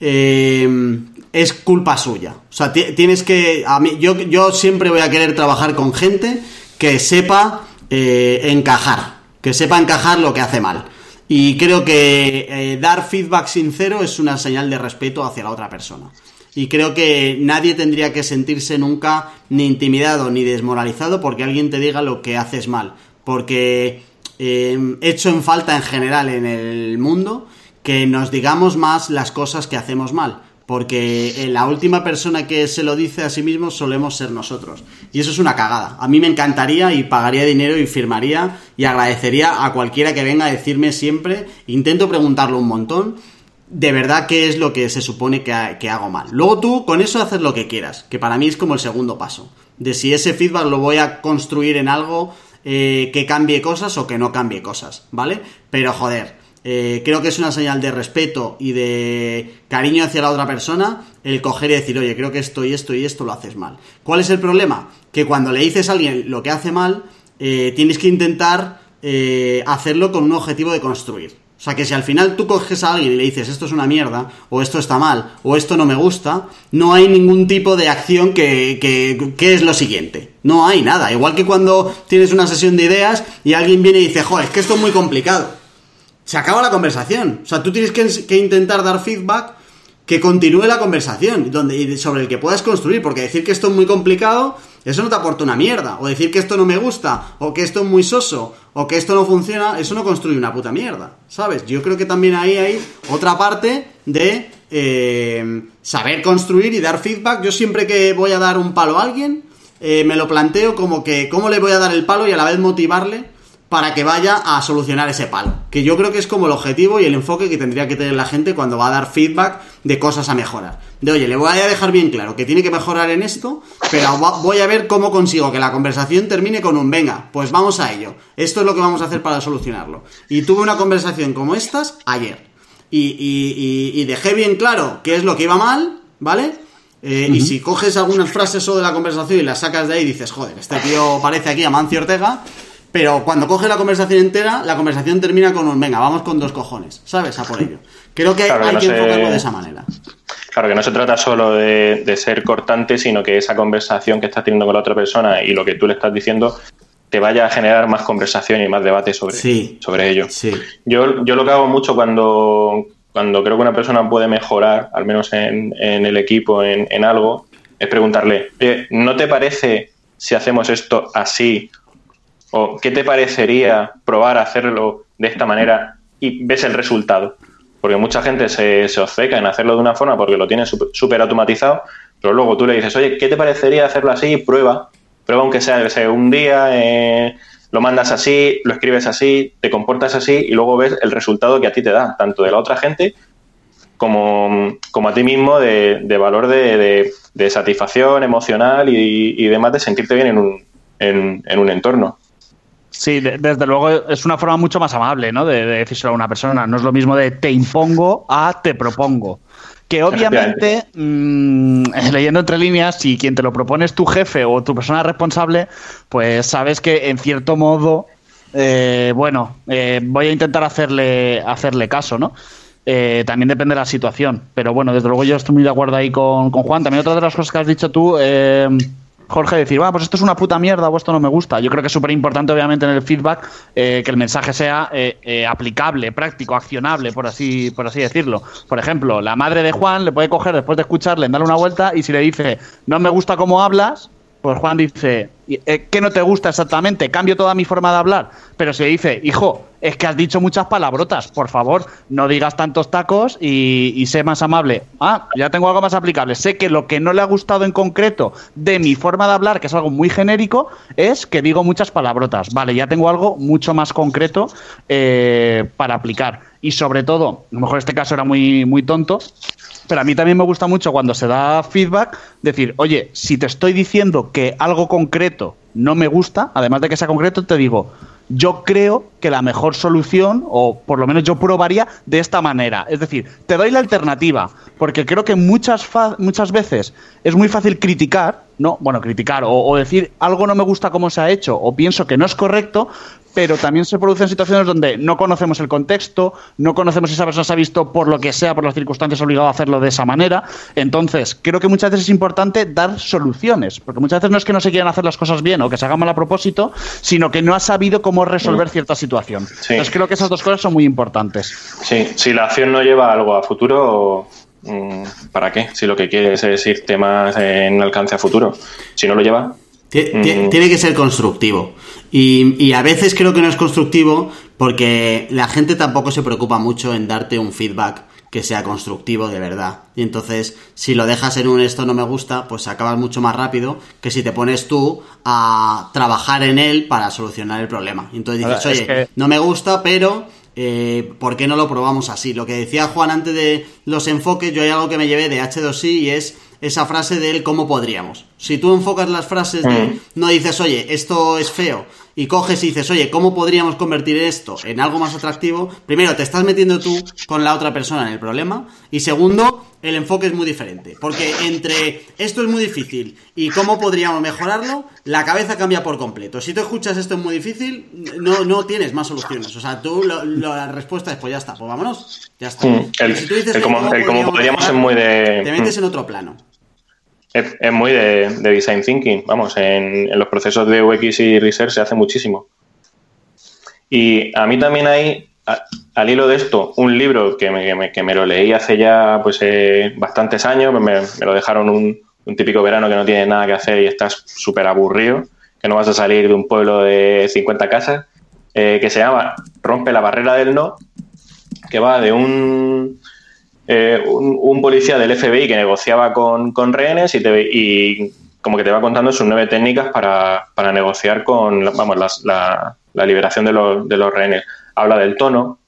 eh, es culpa suya. O sea, tienes que. A mí, yo, yo siempre voy a querer trabajar con gente que sepa eh, encajar. Que sepa encajar lo que hace mal. Y creo que eh, dar feedback sincero es una señal de respeto hacia la otra persona. Y creo que nadie tendría que sentirse nunca ni intimidado ni desmoralizado porque alguien te diga lo que haces mal. Porque eh, hecho en falta en general en el mundo que nos digamos más las cosas que hacemos mal porque eh, la última persona que se lo dice a sí mismo solemos ser nosotros. Y eso es una cagada. A mí me encantaría y pagaría dinero y firmaría y agradecería a cualquiera que venga a decirme siempre, intento preguntarlo un montón, de verdad qué es lo que se supone que, hago mal. Luego tú con eso haces lo que quieras, que para mí es como el segundo paso, de si ese feedback lo voy a construir en algo eh, que cambie cosas o que no cambie cosas, ¿vale? Pero joder, eh, creo que es una señal de respeto y de cariño hacia la otra persona el coger y decir, oye, creo que esto y esto y esto lo haces mal. ¿Cuál es el problema? Que cuando le dices a alguien lo que hace mal, eh, tienes que intentar hacerlo con un objetivo de construir. O sea que si al final tú coges a alguien y le dices esto es una mierda, o esto está mal, o esto no me gusta, no hay ningún tipo de acción que, que, es lo siguiente. No hay nada. Igual que cuando tienes una sesión de ideas y alguien viene y dice, joder, es que esto es muy complicado. Se acaba la conversación. O sea, tú tienes que, intentar dar feedback que continúe la conversación donde, sobre el que puedas construir, porque decir que esto es muy complicado, eso no te aporta una mierda, o decir que esto no me gusta, o que esto es muy soso, o que esto no funciona, eso no construye una puta mierda, ¿sabes? Yo creo que también ahí hay otra parte de eh, saber construir y dar feedback. Yo siempre que voy a dar un palo a alguien, eh, me lo planteo como que cómo le voy a dar el palo y a la vez motivarle para que vaya a solucionar ese palo. Que yo creo que es como el objetivo y el enfoque que tendría que tener la gente cuando va a dar feedback de cosas a mejorar. De oye, le voy a dejar bien claro que tiene que mejorar en esto, pero voy a ver cómo consigo que la conversación termine con un venga, pues vamos a ello. Esto es lo que vamos a hacer para solucionarlo. Y tuve una conversación como estas ayer. Y, dejé bien claro qué es lo que iba mal, ¿vale? Eh, y si coges algunas frases o de la conversación y las sacas de ahí y dices, joder, este tío parece aquí a Mancio Ortega, pero cuando coge la conversación entera, la conversación termina con un venga, vamos con dos cojones, ¿sabes? A por ello. Creo que hay que enfocarlo de esa manera. Claro, que no se trata solo de, ser cortante, sino que esa conversación que estás teniendo con la otra persona y lo que tú le estás diciendo te vaya a generar más conversación y más debate sobre, sobre ello. Sí. Yo, yo lo que hago mucho cuando, cuando creo que una persona puede mejorar, al menos en, el equipo, en, en algo, es preguntarle, ¿no te parece si hacemos esto así ¿O qué te parecería probar a hacerlo de esta manera y ves el resultado? Porque mucha gente se, se obceca en hacerlo de una forma porque lo tiene súper automatizado, pero luego tú le dices, oye, ¿qué te parecería hacerlo así? Prueba, prueba aunque sea, sea un día, eh, lo mandas así, lo escribes así, te comportas así y luego ves el resultado que a ti te da, tanto de la otra gente como, como a ti mismo de, de valor de, de, satisfacción emocional y, y, demás de sentirte bien en un, en, en un entorno. Sí, desde luego es una forma mucho más amable, ¿no? De, de decírselo a una persona. No es lo mismo de te impongo a te propongo. Que obviamente, mmm, leyendo entre líneas, si quien te lo propone es tu jefe o tu persona responsable, pues sabes que en cierto modo, eh, bueno, eh, voy a intentar hacerle, hacerle caso, ¿no? Eh, también depende de la situación. Pero bueno, desde luego yo estoy muy de acuerdo ahí con, con Juan. También otra de las cosas que has dicho tú, eh, Jorge, decir, va, pues esto es una puta mierda o esto no me gusta. Yo creo que es súper importante, obviamente, en el feedback eh, que el mensaje sea eh, eh, aplicable, práctico, accionable, por así, por así decirlo. Por ejemplo, la madre de Juan le puede coger después de escucharle, darle una vuelta y si le dice, no me gusta cómo hablas, pues Juan dice, eh, ¿qué no te gusta exactamente? Cambio toda mi forma de hablar. Pero se dice, hijo, es que has dicho muchas palabrotas, por favor, no digas tantos tacos y, sé más amable. Ah, ya tengo algo más aplicable. Sé que lo que no le ha gustado en concreto de mi forma de hablar, que es algo muy genérico, es que digo muchas palabrotas. Vale, ya tengo algo mucho más concreto eh, para aplicar. Y sobre todo, a lo mejor este caso era muy, muy tonto, pero a mí también me gusta mucho cuando se da feedback decir, oye, si te estoy diciendo que algo concreto no me gusta, además de que sea concreto, te digo, yo creo que la mejor solución, o por lo menos yo probaría de esta manera. Es decir, te doy la alternativa, porque creo que muchas, muchas veces es muy fácil criticar, ¿no? Bueno, criticar o, o, decir algo no me gusta cómo se ha hecho, o pienso que no es correcto, pero también se producen situaciones donde no conocemos el contexto, no conocemos si esa persona se ha visto por lo que sea, por las circunstancias, obligado a hacerlo de esa manera. Entonces, creo que muchas veces es importante dar soluciones, porque muchas veces no es que no se quieran hacer las cosas bien o que se hagan mal a propósito, sino que no ha sabido cómo resolver cierta situación. Sí. Entonces, creo que esas dos cosas son muy importantes. Sí, si la acción no lleva algo a futuro, mm, ¿para qué? Si lo que quieres es irte más en alcance a futuro. Si no lo lleva, Mm. Tiene que ser constructivo. Y, a veces creo que no es constructivo porque la gente tampoco se preocupa mucho en darte un feedback que sea constructivo de verdad. Y entonces, si lo dejas en un esto no me gusta, pues acabas mucho más rápido que si te pones tú a trabajar en él para solucionar el problema. Y entonces dices, oye, no me gusta, pero eh, ¿por qué no lo probamos así? Lo que decía Juan antes de los enfoques, yo hay algo que me llevé de H2I y es esa frase del cómo podríamos. Si tú enfocas las frases de, Mm. no dices, oye, esto es feo, y coges y dices, oye, ¿cómo podríamos convertir esto en algo más atractivo? Primero, te estás metiendo tú con la otra persona en el problema, y segundo, el enfoque es muy diferente. Porque entre esto es muy difícil y cómo podríamos mejorarlo, la cabeza cambia por completo. Si tú escuchas esto es muy difícil, no, no tienes más soluciones. O sea, tú lo- lo- la respuesta es, pues ya está, pues vámonos, ya está. Mm, el- si tú dices el cómo- el cómo podríamos es muy de- Te metes mm. en otro plano. Es, es muy de, de design thinking, vamos, en, en los procesos de UX y research se hace muchísimo. Y a mí también hay, al hilo de esto, un libro que me, que me- lo leí hace ya pues eh, bastantes años, me, lo dejaron un, un típico verano que no tienes nada que hacer y estás súper aburrido, que no vas a salir de un pueblo de 50 casas, eh, que se llama Rompe la barrera del no, que va de un, eh, un, un policía del FBI que negociaba con, con rehenes y, te, y como que te va contando sus nueve técnicas para, para negociar con vamos, las- la, la liberación de los, rehenes. Habla del tono,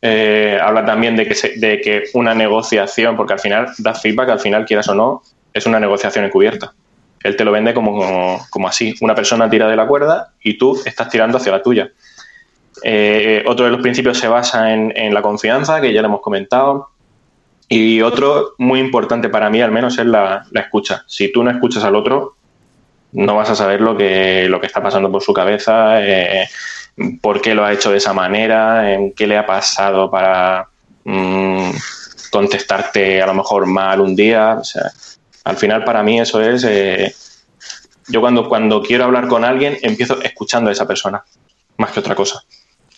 eh, habla también de que, una negociación, porque al final da feedback, al final quieras o no, es una negociación encubierta. Él te lo vende como, así. Una persona tira de la cuerda y tú estás tirando hacia la tuya. Eh, otro de los principios se basa en, la confianza, que ya lo hemos comentado. Y otro muy importante para mí, al menos, es la escucha. Si tú no escuchas al otro, no vas a saber lo que, lo que está pasando por su cabeza, eh, por qué lo ha hecho de esa manera, en qué le ha pasado para mm, contestarte a lo mejor mal un día. O sea, al final para mí eso es... eh, yo cuando, cuando quiero hablar con alguien empiezo escuchando a esa persona, más que otra cosa.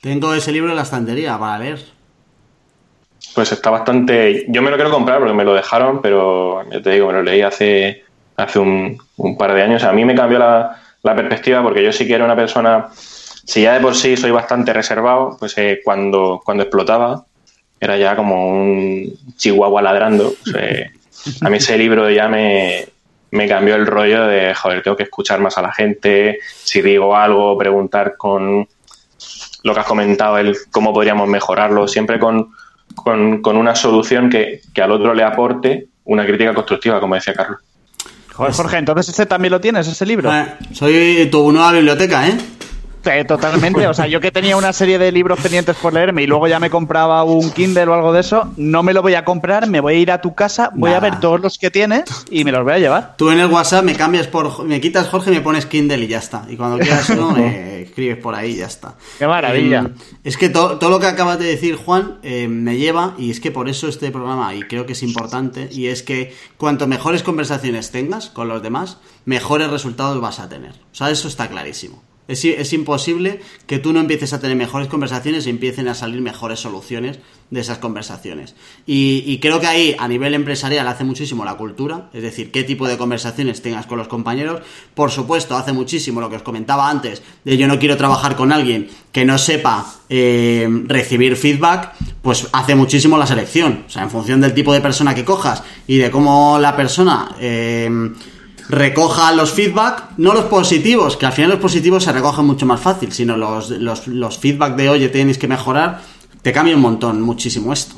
Tengo ese libro en la estantería para leer. Pues está bastante. Yo me lo quiero comprar porque me lo dejaron, pero ya te digo, me lo leí hace, hace un, un par de años. A mí me cambió la, la perspectiva porque yo sí que era una persona. Si ya de por sí soy bastante reservado, pues eh, cuando, cuando explotaba era ya como un chihuahua ladrando. A mí ese libro ya me, me cambió el rollo de, joder, tengo que escuchar más a la gente. Si digo algo, preguntar con lo que has comentado, el cómo podríamos mejorarlo, siempre con, con, con una solución que, que al otro le aporte una crítica constructiva, como decía Carlos. Joder, Jorge, entonces ese también lo tienes, ese libro. Soy tu nueva biblioteca, ¿eh? Eh, totalmente. O sea, yo que tenía una serie de libros pendientes por leerme y luego ya me compraba un Kindle o algo de eso, no me lo voy a comprar, me voy a ir a tu casa, voy Nada. a ver todos los que tienes y me los voy a llevar. Tú en el WhatsApp me cambias por. Me quitas Jorge y me pones Kindle y ya está. Y cuando quieras uno, me escribes por ahí y ya está. Qué maravilla. Eh, es que to- todo lo que acabas de decir, Juan, eh, me lleva, y es que por eso este programa, y creo que es importante, y es que cuanto mejores conversaciones tengas con los demás, mejores resultados vas a tener. O sea, eso está clarísimo. Es, es imposible que tú no empieces a tener mejores conversaciones y empiecen a salir mejores soluciones de esas conversaciones. Y, y creo que ahí, a nivel empresarial, hace muchísimo la cultura, es decir, qué tipo de conversaciones tengas con los compañeros. Por supuesto, hace muchísimo lo que os comentaba antes, de yo no quiero trabajar con alguien que no sepa eh, recibir feedback, pues hace muchísimo la selección. O sea, en función del tipo de persona que cojas y de cómo la persona... eh, recoja los feedback, no los positivos, que al final los positivos se recogen mucho más fácil, sino los, los, los feedback de oye, tienes que mejorar, te cambia un montón, muchísimo esto.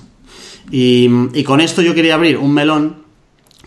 Y, con esto yo quería abrir un melón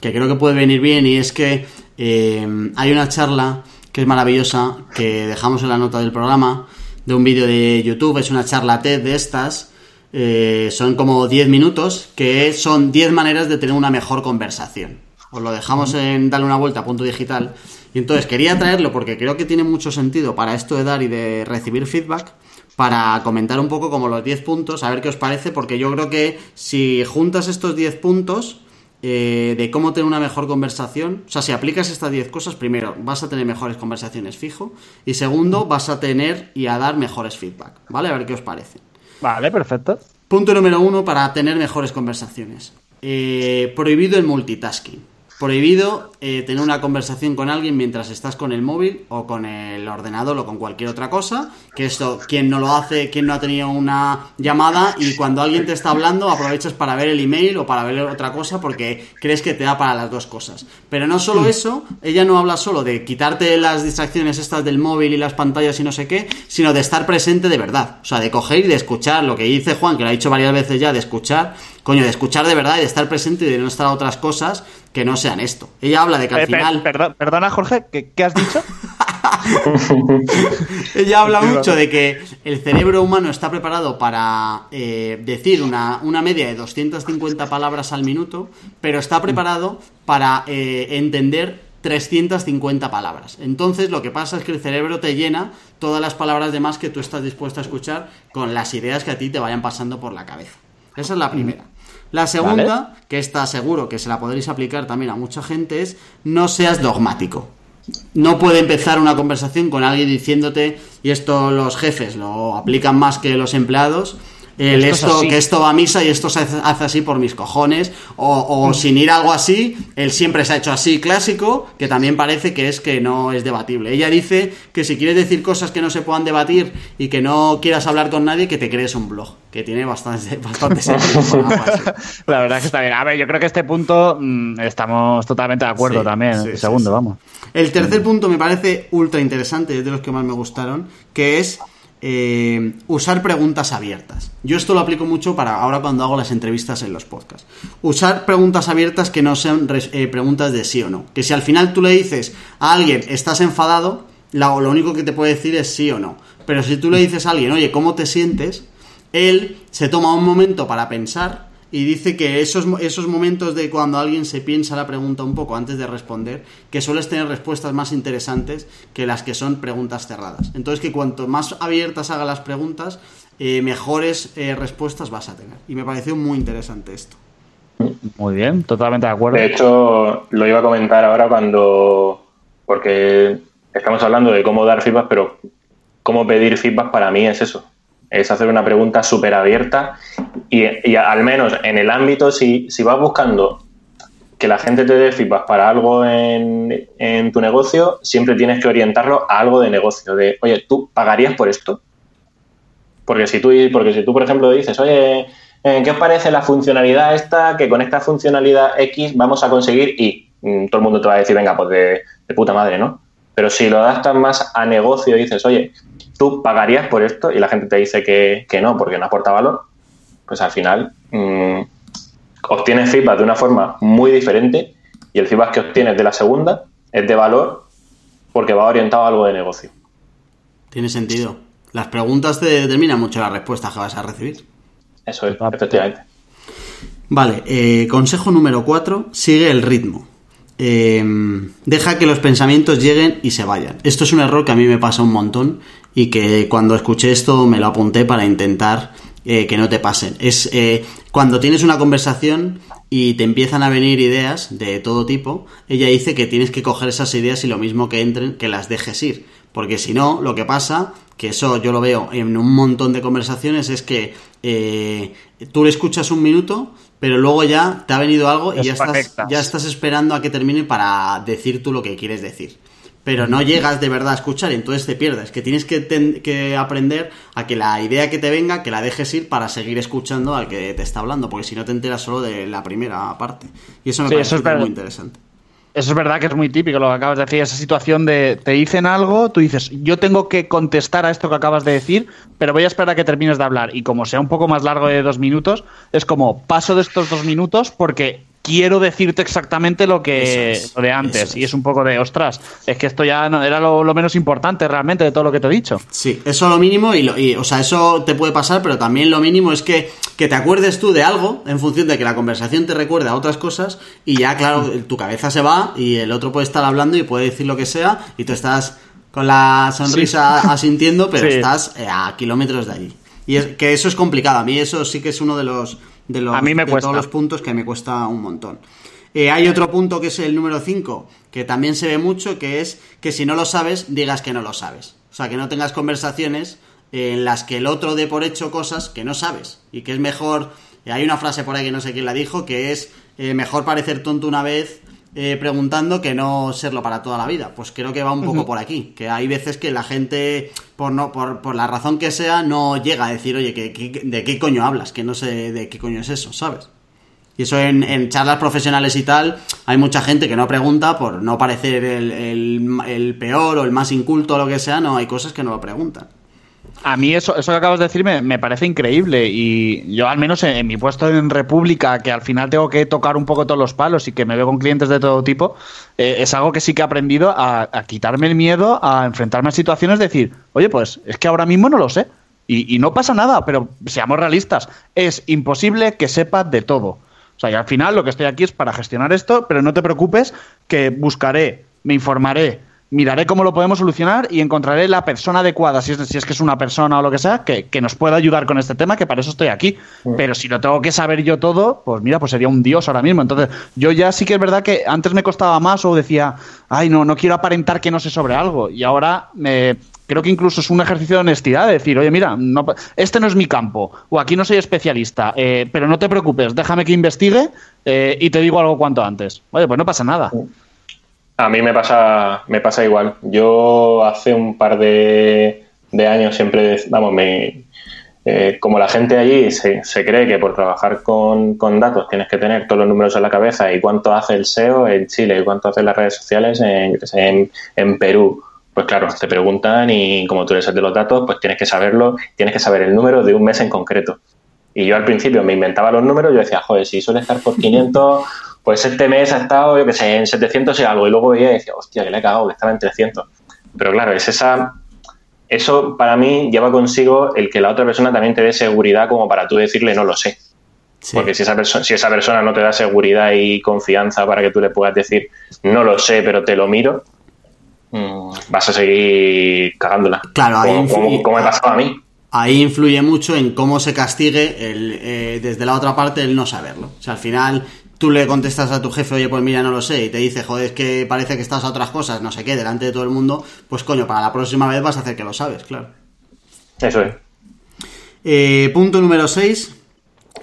que creo que puede venir bien y es que eh, hay una charla que es maravillosa que dejamos en la nota del programa de un vídeo de YouTube, es una charla TED de estas, eh, son como 10 minutos, que son 10 maneras de tener una mejor conversación. Os lo dejamos en darle una vuelta a punto digital. Y entonces quería traerlo porque creo que tiene mucho sentido para esto de dar y de recibir feedback, para comentar un poco como los 10 puntos, a ver qué os parece, porque yo creo que si juntas estos 10 puntos eh, de cómo tener una mejor conversación, o sea, si aplicas estas 10 cosas, primero vas a tener mejores conversaciones fijo, y segundo vas a tener y a dar mejores feedback, ¿vale? A ver qué os parece. Vale, perfecto. Punto número uno para tener mejores conversaciones. Eh, prohibido el multitasking. Prohibido eh, tener una conversación con alguien mientras estás con el móvil o con el ordenador o con cualquier otra cosa. Que esto, quien no lo hace, quien no ha tenido una llamada y cuando alguien te está hablando aprovechas para ver el email o para ver otra cosa porque crees que te da para las dos cosas. Pero no solo eso, ella no habla solo de quitarte las distracciones estas del móvil y las pantallas y no sé qué, sino de estar presente de verdad. O sea, de coger y de escuchar lo que dice Juan, que lo ha dicho varias veces ya, de escuchar, coño, de escuchar de verdad y de estar presente y de no estar a otras cosas que no sean esto. Ella habla de que al Eh, per- final... perdona, Jorge, ¿qué, qué has dicho? Ella habla mucho de que el cerebro humano está preparado para eh, decir una, una media de 250 palabras al minuto, pero está preparado para eh, entender 350 palabras. Entonces lo que pasa es que el cerebro te llena todas las palabras de más que tú estás dispuesto a escuchar con las ideas que a ti te vayan pasando por la cabeza. Esa es la primera. La segunda, que está seguro que se la podréis aplicar también a mucha gente, es no seas dogmático. No puede empezar una conversación con alguien diciéndote, y esto los jefes lo aplican más que los empleados, el Esto que esto va a misa y esto se hace así por mis cojones, o, o sin ir algo así, él siempre se ha hecho así clásico, que también parece que es que no es debatible. Ella dice que si quieres decir cosas que no se puedan debatir y que no quieras hablar con nadie, que te crees un blog, que tiene bastante, bastante sentido. La verdad es que está bien. A ver, yo creo que este punto mm, estamos totalmente de acuerdo Sí, también. sí, el sí, segundo, sí. vamos. El tercer punto me parece ultra interesante, es de los que más me gustaron, que es eh, usar preguntas abiertas. Yo esto lo aplico mucho para ahora cuando hago las entrevistas en los podcasts. Usar preguntas abiertas que no sean eh, preguntas de sí o no. Que si al final tú le dices a alguien, estás enfadado, lo único que te puede decir es sí o no. Pero si tú le dices a alguien, oye, ¿cómo te sientes? Él se toma un momento para pensar y dice que esos, esos momentos de cuando alguien se piensa la pregunta un poco antes de responder, que sueles tener respuestas más interesantes que las que son preguntas cerradas. Entonces que cuanto más abiertas haga las preguntas, eh, mejores eh, respuestas vas a tener. Y me pareció muy interesante esto. Muy bien, totalmente de acuerdo. De hecho, lo iba a comentar ahora cuando. Porque estamos hablando de cómo dar feedback, pero cómo pedir feedback para mí es eso. Es hacer una pregunta súper abierta y, y al menos en el ámbito, si, si vas buscando que la gente te dé feedback para algo en, en tu negocio, siempre tienes que orientarlo a algo de negocio. De, oye, ¿tú pagarías por esto? Porque si tú, porque si tú por ejemplo, dices, oye, eh, ¿qué os parece la funcionalidad esta? Que con esta funcionalidad X vamos a conseguir y mm, todo el mundo te va a decir, venga, pues de, de puta madre, ¿no? Pero si lo adaptas más a negocio y dices, oye, ¿tú pagarías por esto? Y la gente te dice que, que no, porque no aporta valor, pues al final mm, obtienes feedback de una forma muy diferente y el feedback que obtienes de la segunda es de valor porque va orientado a algo de negocio. Tiene sentido. Las preguntas te determinan mucho la respuesta que vas a recibir. Eso es, efectivamente. Vale, eh, consejo número 4, sigue el ritmo. Eh, deja que los pensamientos lleguen y se vayan. Esto es un error que a mí me pasa un montón y que cuando escuché esto me lo apunté para intentar eh, que no te pasen. Es eh, cuando tienes una conversación y te empiezan a venir ideas de todo tipo, ella dice que tienes que coger esas ideas y lo mismo que entren, que las dejes ir. Porque si no, lo que pasa, que eso yo lo veo en un montón de conversaciones, es que eh, tú le escuchas un minuto, pero luego ya te ha venido algo y ya estás, ya estás esperando a que termine para decir tú lo que quieres decir. Pero no llegas de verdad a escuchar y entonces te pierdes. Que tienes que, ten- que aprender a que la idea que te venga, que la dejes ir para seguir escuchando al que te está hablando, porque si no te enteras solo de la primera parte. Y eso me Sí, parece eso es muy interesante. Eso es verdad que es muy típico lo que acabas de decir, esa situación de te dicen algo, tú dices, yo tengo que contestar a esto que acabas de decir, pero voy a esperar a que termines de hablar. Y como sea un poco más largo de dos minutos, es como paso de estos dos minutos porque quiero decirte exactamente lo que es, lo de antes. Y es un poco de, ostras, es que esto ya no, era lo, lo menos importante realmente de todo lo que te he dicho. Sí, eso lo mínimo y, lo, y, o sea, eso te puede pasar, pero también lo mínimo es que, que te acuerdes tú de algo en función de que la conversación te recuerde a otras cosas y ya, claro, tu cabeza se va y el otro puede estar hablando y puede decir lo que sea y tú estás con la sonrisa asintiendo, pero Sí. estás eh, a kilómetros de allí. Y es que eso es complicado. A mí eso sí que es uno de los de los A mí me de todos los puntos que me cuesta un montón. Eh, hay otro punto que es el número 5, que también se ve mucho, que es que si no lo sabes, digas que no lo sabes. O sea, que no tengas conversaciones en las que el otro dé por hecho cosas que no sabes. Y que es mejor, eh, hay una frase por ahí que no sé quién la dijo, que es eh, mejor parecer tonto una vez eh, preguntando que no serlo para toda la vida. Pues creo que va un poco por aquí. Que hay veces que la gente, por no por, por la razón que sea, no llega a decir, oye, que, ¿de qué coño hablas? Que no sé de qué coño es eso, ¿sabes? Y eso en, en, charlas profesionales y tal, hay mucha gente que no pregunta por no parecer el, el, el peor o el más inculto o lo que sea, no, hay cosas que no lo preguntan. A mí eso, eso que acabas de decir me, parece increíble y yo al menos en, mi puesto en República, que al final tengo que tocar un poco todos los palos y que me veo con clientes de todo tipo, eh, es algo que sí que he aprendido a, quitarme el miedo, a enfrentarme a situaciones, decir, oye, pues es que ahora mismo no lo sé y, no pasa nada, pero seamos realistas, es imposible que sepas de todo. O sea, y al final lo que estoy aquí es para gestionar esto, pero no te preocupes que buscaré, me informaré, miraré cómo lo podemos solucionar y encontraré la persona adecuada, si es, si es que es una persona o lo que sea, que, que, nos pueda ayudar con este tema, que para eso estoy aquí. Mm. Pero si lo tengo que saber yo todo, pues mira, pues sería un dios ahora mismo. Entonces, yo ya sí que es verdad que antes me costaba más o decía, ay, no, no quiero aparentar que no sé sobre algo. Y ahora me, creo que incluso es un ejercicio de honestidad, de decir, oye, mira, no, este no es mi campo, o aquí no soy especialista, eh, pero no te preocupes, déjame que investigue eh, y te digo algo cuanto antes. Oye, pues no pasa nada. A mí me pasa, me pasa igual. Yo hace un par de, de años siempre, vamos, me, eh, como la gente allí se, se, cree que por trabajar con, datos tienes que tener todos los números en la cabeza y cuánto hace el SEO en Chile y cuánto hace las redes sociales en, en, en Perú. Pues claro, te preguntan y como tú eres el de los datos, pues tienes que saberlo, tienes que saber el número de un mes en concreto. Y yo al principio me inventaba los números, yo decía, joder, si suele estar por 500, pues este mes ha estado, yo qué sé, en 700 y algo. Y luego veía y decía, hostia, que le he cagado, que estaba en 300. Pero claro, es esa. Eso para mí lleva consigo el que la otra persona también te dé seguridad como para tú decirle no lo sé. Sí. Porque si esa, persona, si esa persona no te da seguridad y confianza para que tú le puedas decir no lo sé, pero te lo miro, mmm, vas a seguir cagándola. Claro, como, ahí como, como me pasaba a mí. Ahí influye mucho en cómo se castigue el, eh, desde la otra parte el no saberlo. O sea, al final tú le contestas a tu jefe, oye, pues mira, no lo sé, y te dice, joder, es que parece que estás a otras cosas, no sé qué, delante de todo el mundo, pues coño, para la próxima vez vas a hacer que lo sabes, claro. Eso es. Eh, punto número 6.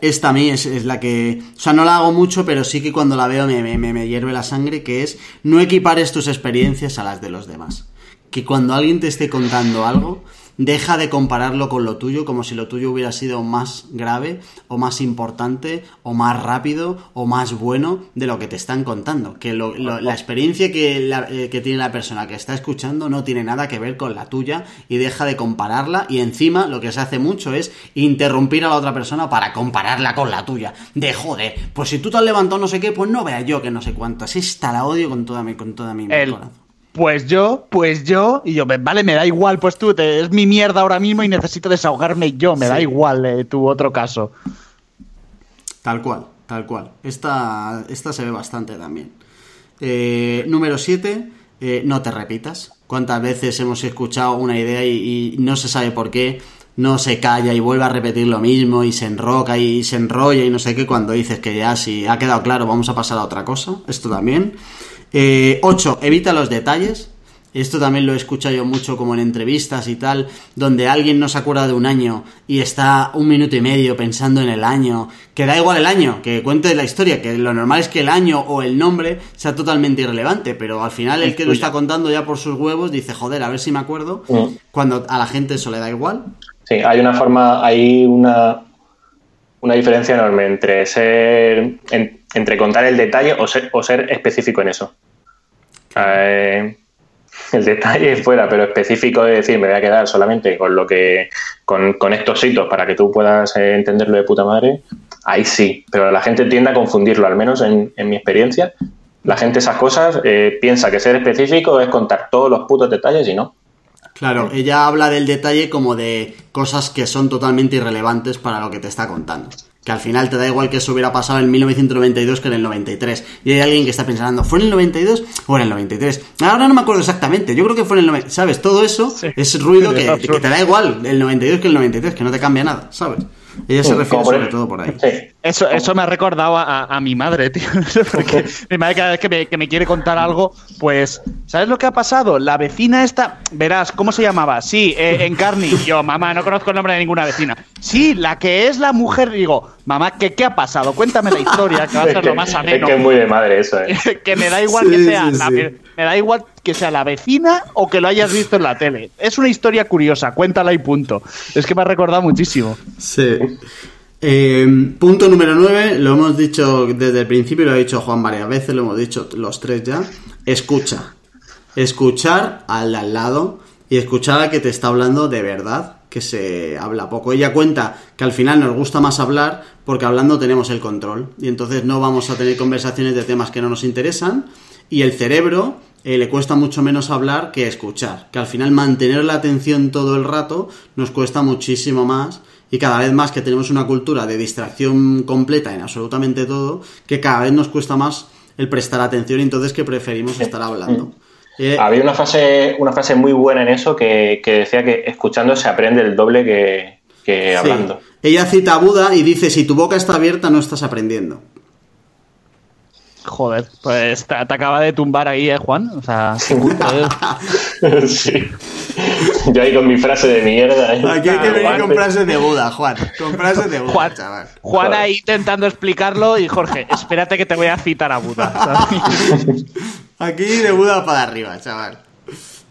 Esta a mí es, es, la que. O sea, no la hago mucho, pero sí que cuando la veo me, me, me hierve la sangre, que es no equipares tus experiencias a las de los demás. Que cuando alguien te esté contando algo, deja de compararlo con lo tuyo como si lo tuyo hubiera sido más grave o más importante o más rápido o más bueno de lo que te están contando. Que lo, lo, la experiencia que, la, eh, que tiene la persona que está escuchando no tiene nada que ver con la tuya y deja de compararla y encima lo que se hace mucho es interrumpir a la otra persona para compararla con la tuya. De joder, pues si tú te has levantado no sé qué, pues no vea yo que no sé cuántas. Esta la odio con toda mi, con toda mi El... corazón pues yo, pues yo, y yo, vale, me da igual, pues tú, te, es mi mierda ahora mismo y necesito desahogarme yo, me sí. da igual eh, tu otro caso. Tal cual, tal cual. Esta, esta se ve bastante también. Eh, número 7, eh, no te repitas. ¿Cuántas veces hemos escuchado una idea y, y, no se sabe por qué? No se calla y vuelve a repetir lo mismo y se enroca y se enrolla y no sé qué cuando dices que ya si ha quedado claro vamos a pasar a otra cosa. Esto también. Eh, 8. Evita los detalles. Esto también lo he escuchado yo mucho como en entrevistas y tal, donde alguien no se acuerda de un año y está un minuto y medio pensando en el año, que da igual el año, que cuente la historia, que lo normal es que el año o el nombre sea totalmente irrelevante, pero al final el que lo está contando ya por sus huevos dice, joder, a ver si me acuerdo, mm. cuando a la gente eso le da igual. Sí, hay una forma, hay una, una diferencia enorme entre ser, en, entre contar el detalle o ser, o ser específico en eso. Eh, el detalle fuera, pero específico de decir, me voy a quedar solamente con lo que, con, con estos hitos para que tú puedas eh, entenderlo de puta madre, ahí sí, pero la gente tiende a confundirlo, al menos en, en mi experiencia. La gente esas cosas eh, piensa que ser específico es contar todos los putos detalles y no. Claro, ella habla del detalle como de cosas que son totalmente irrelevantes para lo que te está contando. Que al final te da igual que eso hubiera pasado en 1992 que en el 93. Y hay alguien que está pensando, ¿fue en el 92 o en el 93? Ahora no me acuerdo exactamente, yo creo que fue en el 93. ¿Sabes? Todo eso sí. es ruido que, que, te da igual el 92 que el 93, que no te cambia nada, ¿sabes? Ella se refiere sobre todo por ahí. Eso, eso me ha recordado a, a mi madre, tío. No sé por qué. Mi madre cada vez que me, que me quiere contar algo, pues, ¿sabes lo que ha pasado? La vecina esta, verás, ¿cómo se llamaba? Sí, eh, Encarni. Yo, mamá, no conozco el nombre de ninguna vecina. Sí, la que es la mujer, digo, mamá, ¿qué, qué ha pasado? Cuéntame la historia, que va a Es ser lo más es ameno. que es muy de madre eso, ¿eh? que me da igual que sea sí, la, sí. me da igual que sea la vecina o que lo hayas visto en la tele. Es una historia curiosa, cuéntala y punto. Es que me ha recordado muchísimo. Sí. Eh, punto número 9, lo hemos dicho desde el principio, lo ha dicho Juan varias veces, lo hemos dicho los tres ya. Escucha. Escuchar al al lado y escuchar al que te está hablando de verdad, que se habla poco. Ella cuenta que al final nos gusta más hablar porque hablando tenemos el control y entonces no vamos a tener conversaciones de temas que no nos interesan y el cerebro eh, le cuesta mucho menos hablar que escuchar, que al final mantener la atención todo el rato nos cuesta muchísimo más y cada vez más que tenemos una cultura de distracción completa en absolutamente todo, que cada vez nos cuesta más el prestar atención y entonces que preferimos estar hablando. Eh, Había una frase, una frase muy buena en eso que, que decía que escuchando se aprende el doble que, que sí. hablando. Ella cita a Buda y dice, si tu boca está abierta no estás aprendiendo. Joder, pues te, te acaba de tumbar ahí, ¿eh, Juan? O sea, ¿eh? sí. Yo ahí con mi frase de mierda. ¿eh? Aquí hay que venir con frases de Buda, Juan. Con frases de Buda, Juan, chaval. Juan ahí intentando explicarlo y Jorge, espérate que te voy a citar a Buda. ¿sabes? Aquí de Buda para arriba, chaval.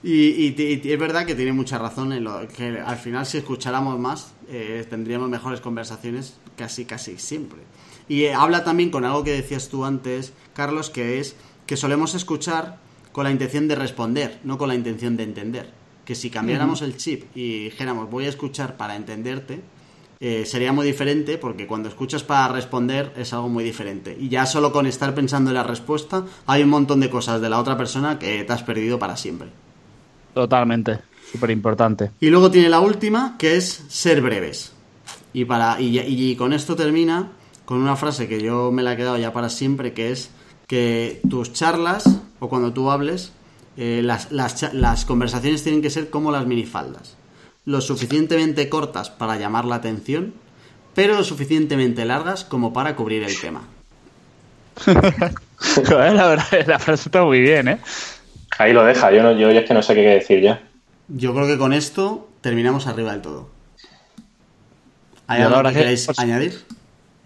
Y, y- y es verdad que tiene mucha razón en lo que al final si escucháramos más eh, tendríamos mejores conversaciones casi casi siempre. Y eh, habla también con algo que decías tú antes, Carlos, que es que solemos escuchar con la intención de responder, no con la intención de entender. Que si cambiáramos el chip y dijéramos voy a escuchar para entenderte, eh, sería muy diferente porque cuando escuchas para responder es algo muy diferente. Y ya solo con estar pensando en la respuesta hay un montón de cosas de la otra persona que te has perdido para siempre. Totalmente, súper importante. Y luego tiene la última, que es ser breves. Y, para, y, y con esto termina con una frase que yo me la he quedado ya para siempre, que es que tus charlas, o cuando tú hables, eh, las, las conversaciones tienen que ser como las minifaldas. Lo suficientemente cortas para llamar la atención, pero lo suficientemente largas como para cubrir el tema. Joder, la verdad, la frase está muy bien, ¿eh? Ahí lo deja, yo, no, yo ya es que no sé qué decir ya. Yo creo que con esto terminamos arriba del todo. ¿Hay algo que, queráis pues, añadir?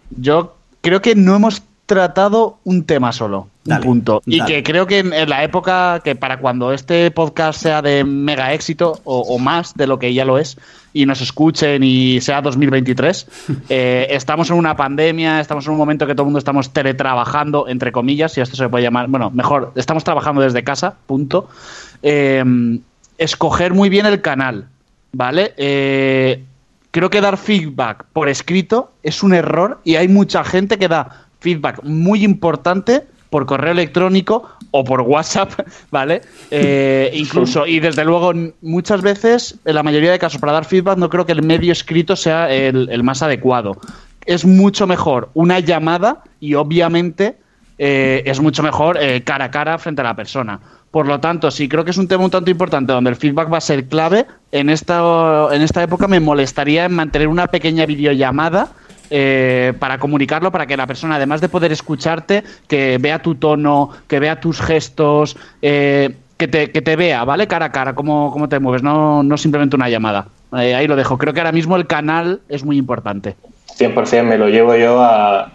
Yo creo que no hemos tratado un tema solo, Dale, un punto. Y dale. que creo que en, en la época que para cuando este podcast sea de mega éxito o, o más de lo que ya lo es y nos escuchen y sea 2023, eh, estamos en una pandemia, estamos en un momento que todo el mundo estamos teletrabajando, entre comillas, si esto se puede llamar, bueno, mejor, estamos trabajando desde casa, punto. Eh, escoger muy bien el canal, ¿vale? Eh, creo que dar feedback por escrito es un error y hay mucha gente que da feedback muy importante por correo electrónico o por WhatsApp, ¿vale? Eh, incluso, y desde luego, muchas veces, en la mayoría de casos, para dar feedback, no creo que el medio escrito sea el, el más adecuado. Es mucho mejor una llamada y obviamente eh, es mucho mejor eh, cara a cara frente a la persona. Por lo tanto, sí creo que es un tema un tanto importante donde el feedback va a ser clave. En esta, en esta época me molestaría en mantener una pequeña videollamada eh, para comunicarlo, para que la persona, además de poder escucharte, que vea tu tono, que vea tus gestos, eh, que, te, que te vea, ¿vale? Cara a cara, cómo, cómo te mueves, no, no simplemente una llamada. Eh, ahí lo dejo. Creo que ahora mismo el canal es muy importante. 100% me lo llevo yo a...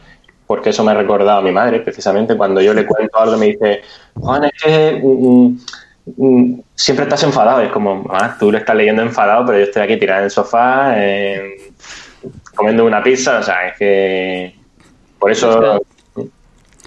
Porque eso me ha recordado a mi madre, precisamente. Cuando yo le cuento algo me dice, Juan, es que mm, mm, siempre estás enfadado. Es como, "Mamá, tú lo estás leyendo enfadado, pero yo estoy aquí tirado en el sofá, comiendo una pizza. O sea, es que... Por eso... El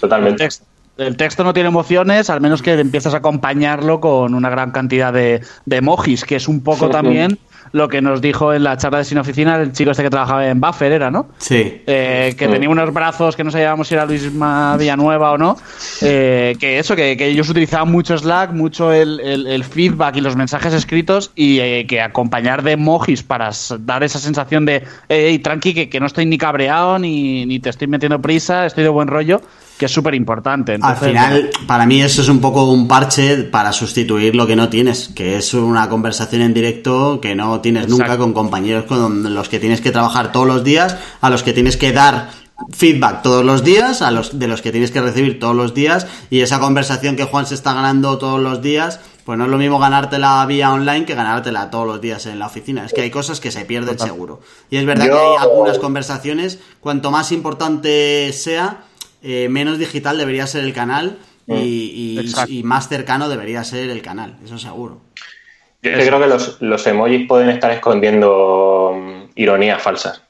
Totalmente. texto, el texto no tiene emociones, al menos que empiezas a acompañarlo con una gran cantidad de, de emojis, que es un poco también lo que nos dijo en la charla de Sin Oficina el chico este que trabajaba en Buffer, ¿era, no? Sí. Eh, que Sí. tenía unos brazos que no sabíamos si era Luis Villanueva o no. eh, que eso, que, que ellos utilizaban mucho Slack, mucho el, el- el feedback y los mensajes escritos y eh, que acompañar de emojis para dar esa sensación de, hey, tranqui, que, que no estoy ni cabreado ni, ni te estoy metiendo prisa, estoy de buen rollo, que es súper importante. Al final, para mí eso es un poco un parche para sustituir lo que no tienes, que es una conversación en directo que no tienes nunca Exacto. con compañeros con los que tienes que trabajar todos los días, a los que tienes que dar feedback todos los días, a los, de los que tienes que recibir todos los días, y esa conversación que Juan se está ganando todos los días, pues no es lo mismo ganártela vía online que ganártela todos los días en la oficina. Es que hay cosas que se pierden seguro. Y es verdad que hay algunas conversaciones, cuanto más importante sea, eh, menos digital debería ser el canal y, y- y más cercano debería ser el canal, eso seguro. Yo creo que los, los emojis pueden estar escondiendo mm, ironías falsas.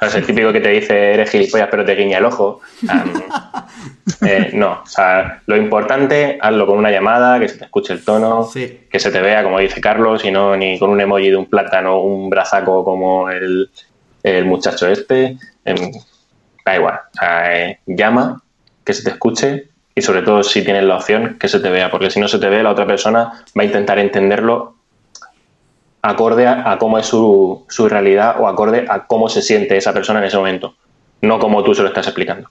O sea, es el típico que te dice eres gilipollas pero te guiña el ojo. Um, eh, no, o sea, lo importante, hazlo con una llamada, que se te escuche el tono, Sí. que se te vea, como dice Carlos, y no ni con un emoji de un plátano, un brazaco como el, el muchacho este. Em, da igual, o sea, eh, llama, que se te escuche y sobre todo si tienes la opción, que se te vea, porque si no se te ve, la otra persona va a intentar entenderlo acorde a, a cómo es su, su realidad o acorde a cómo se siente esa persona en ese momento, no como tú se lo estás explicando.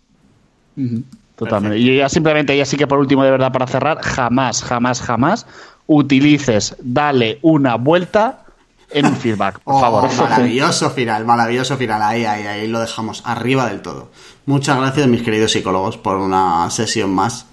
Totalmente. Y ya simplemente, ya sí que por último, de verdad, para cerrar, jamás, jamás, jamás utilices dale una vuelta en un feedback, por Oh, favor. maravilloso final, maravilloso final. Ahí, ahí, ahí lo dejamos arriba del todo. Muchas gracias, mis queridos psicólogos, por una sesión más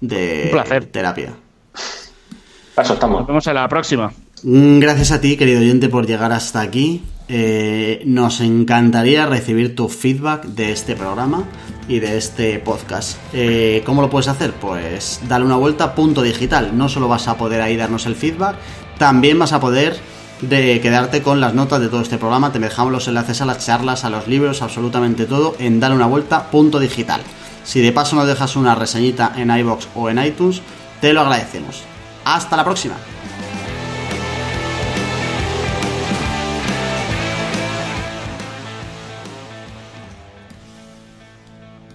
de Un placer. terapia. Eso Nos estamos. vemos en la próxima. Mm, Gracias a ti, querido oyente, por llegar hasta aquí. Eh, nos encantaría recibir tu feedback de este programa y de este podcast. Eh, ¿Cómo lo puedes hacer? Pues dale una vuelta a punto digital. No solo vas a poder ahí darnos el feedback, también vas a poder de quedarte con las notas de todo este programa. Te dejamos los enlaces a las charlas, a los libros, absolutamente todo en dale una vuelta punto digital. Si de paso nos dejas una reseñita en iBox o en iTunes, te lo agradecemos. Hasta la próxima.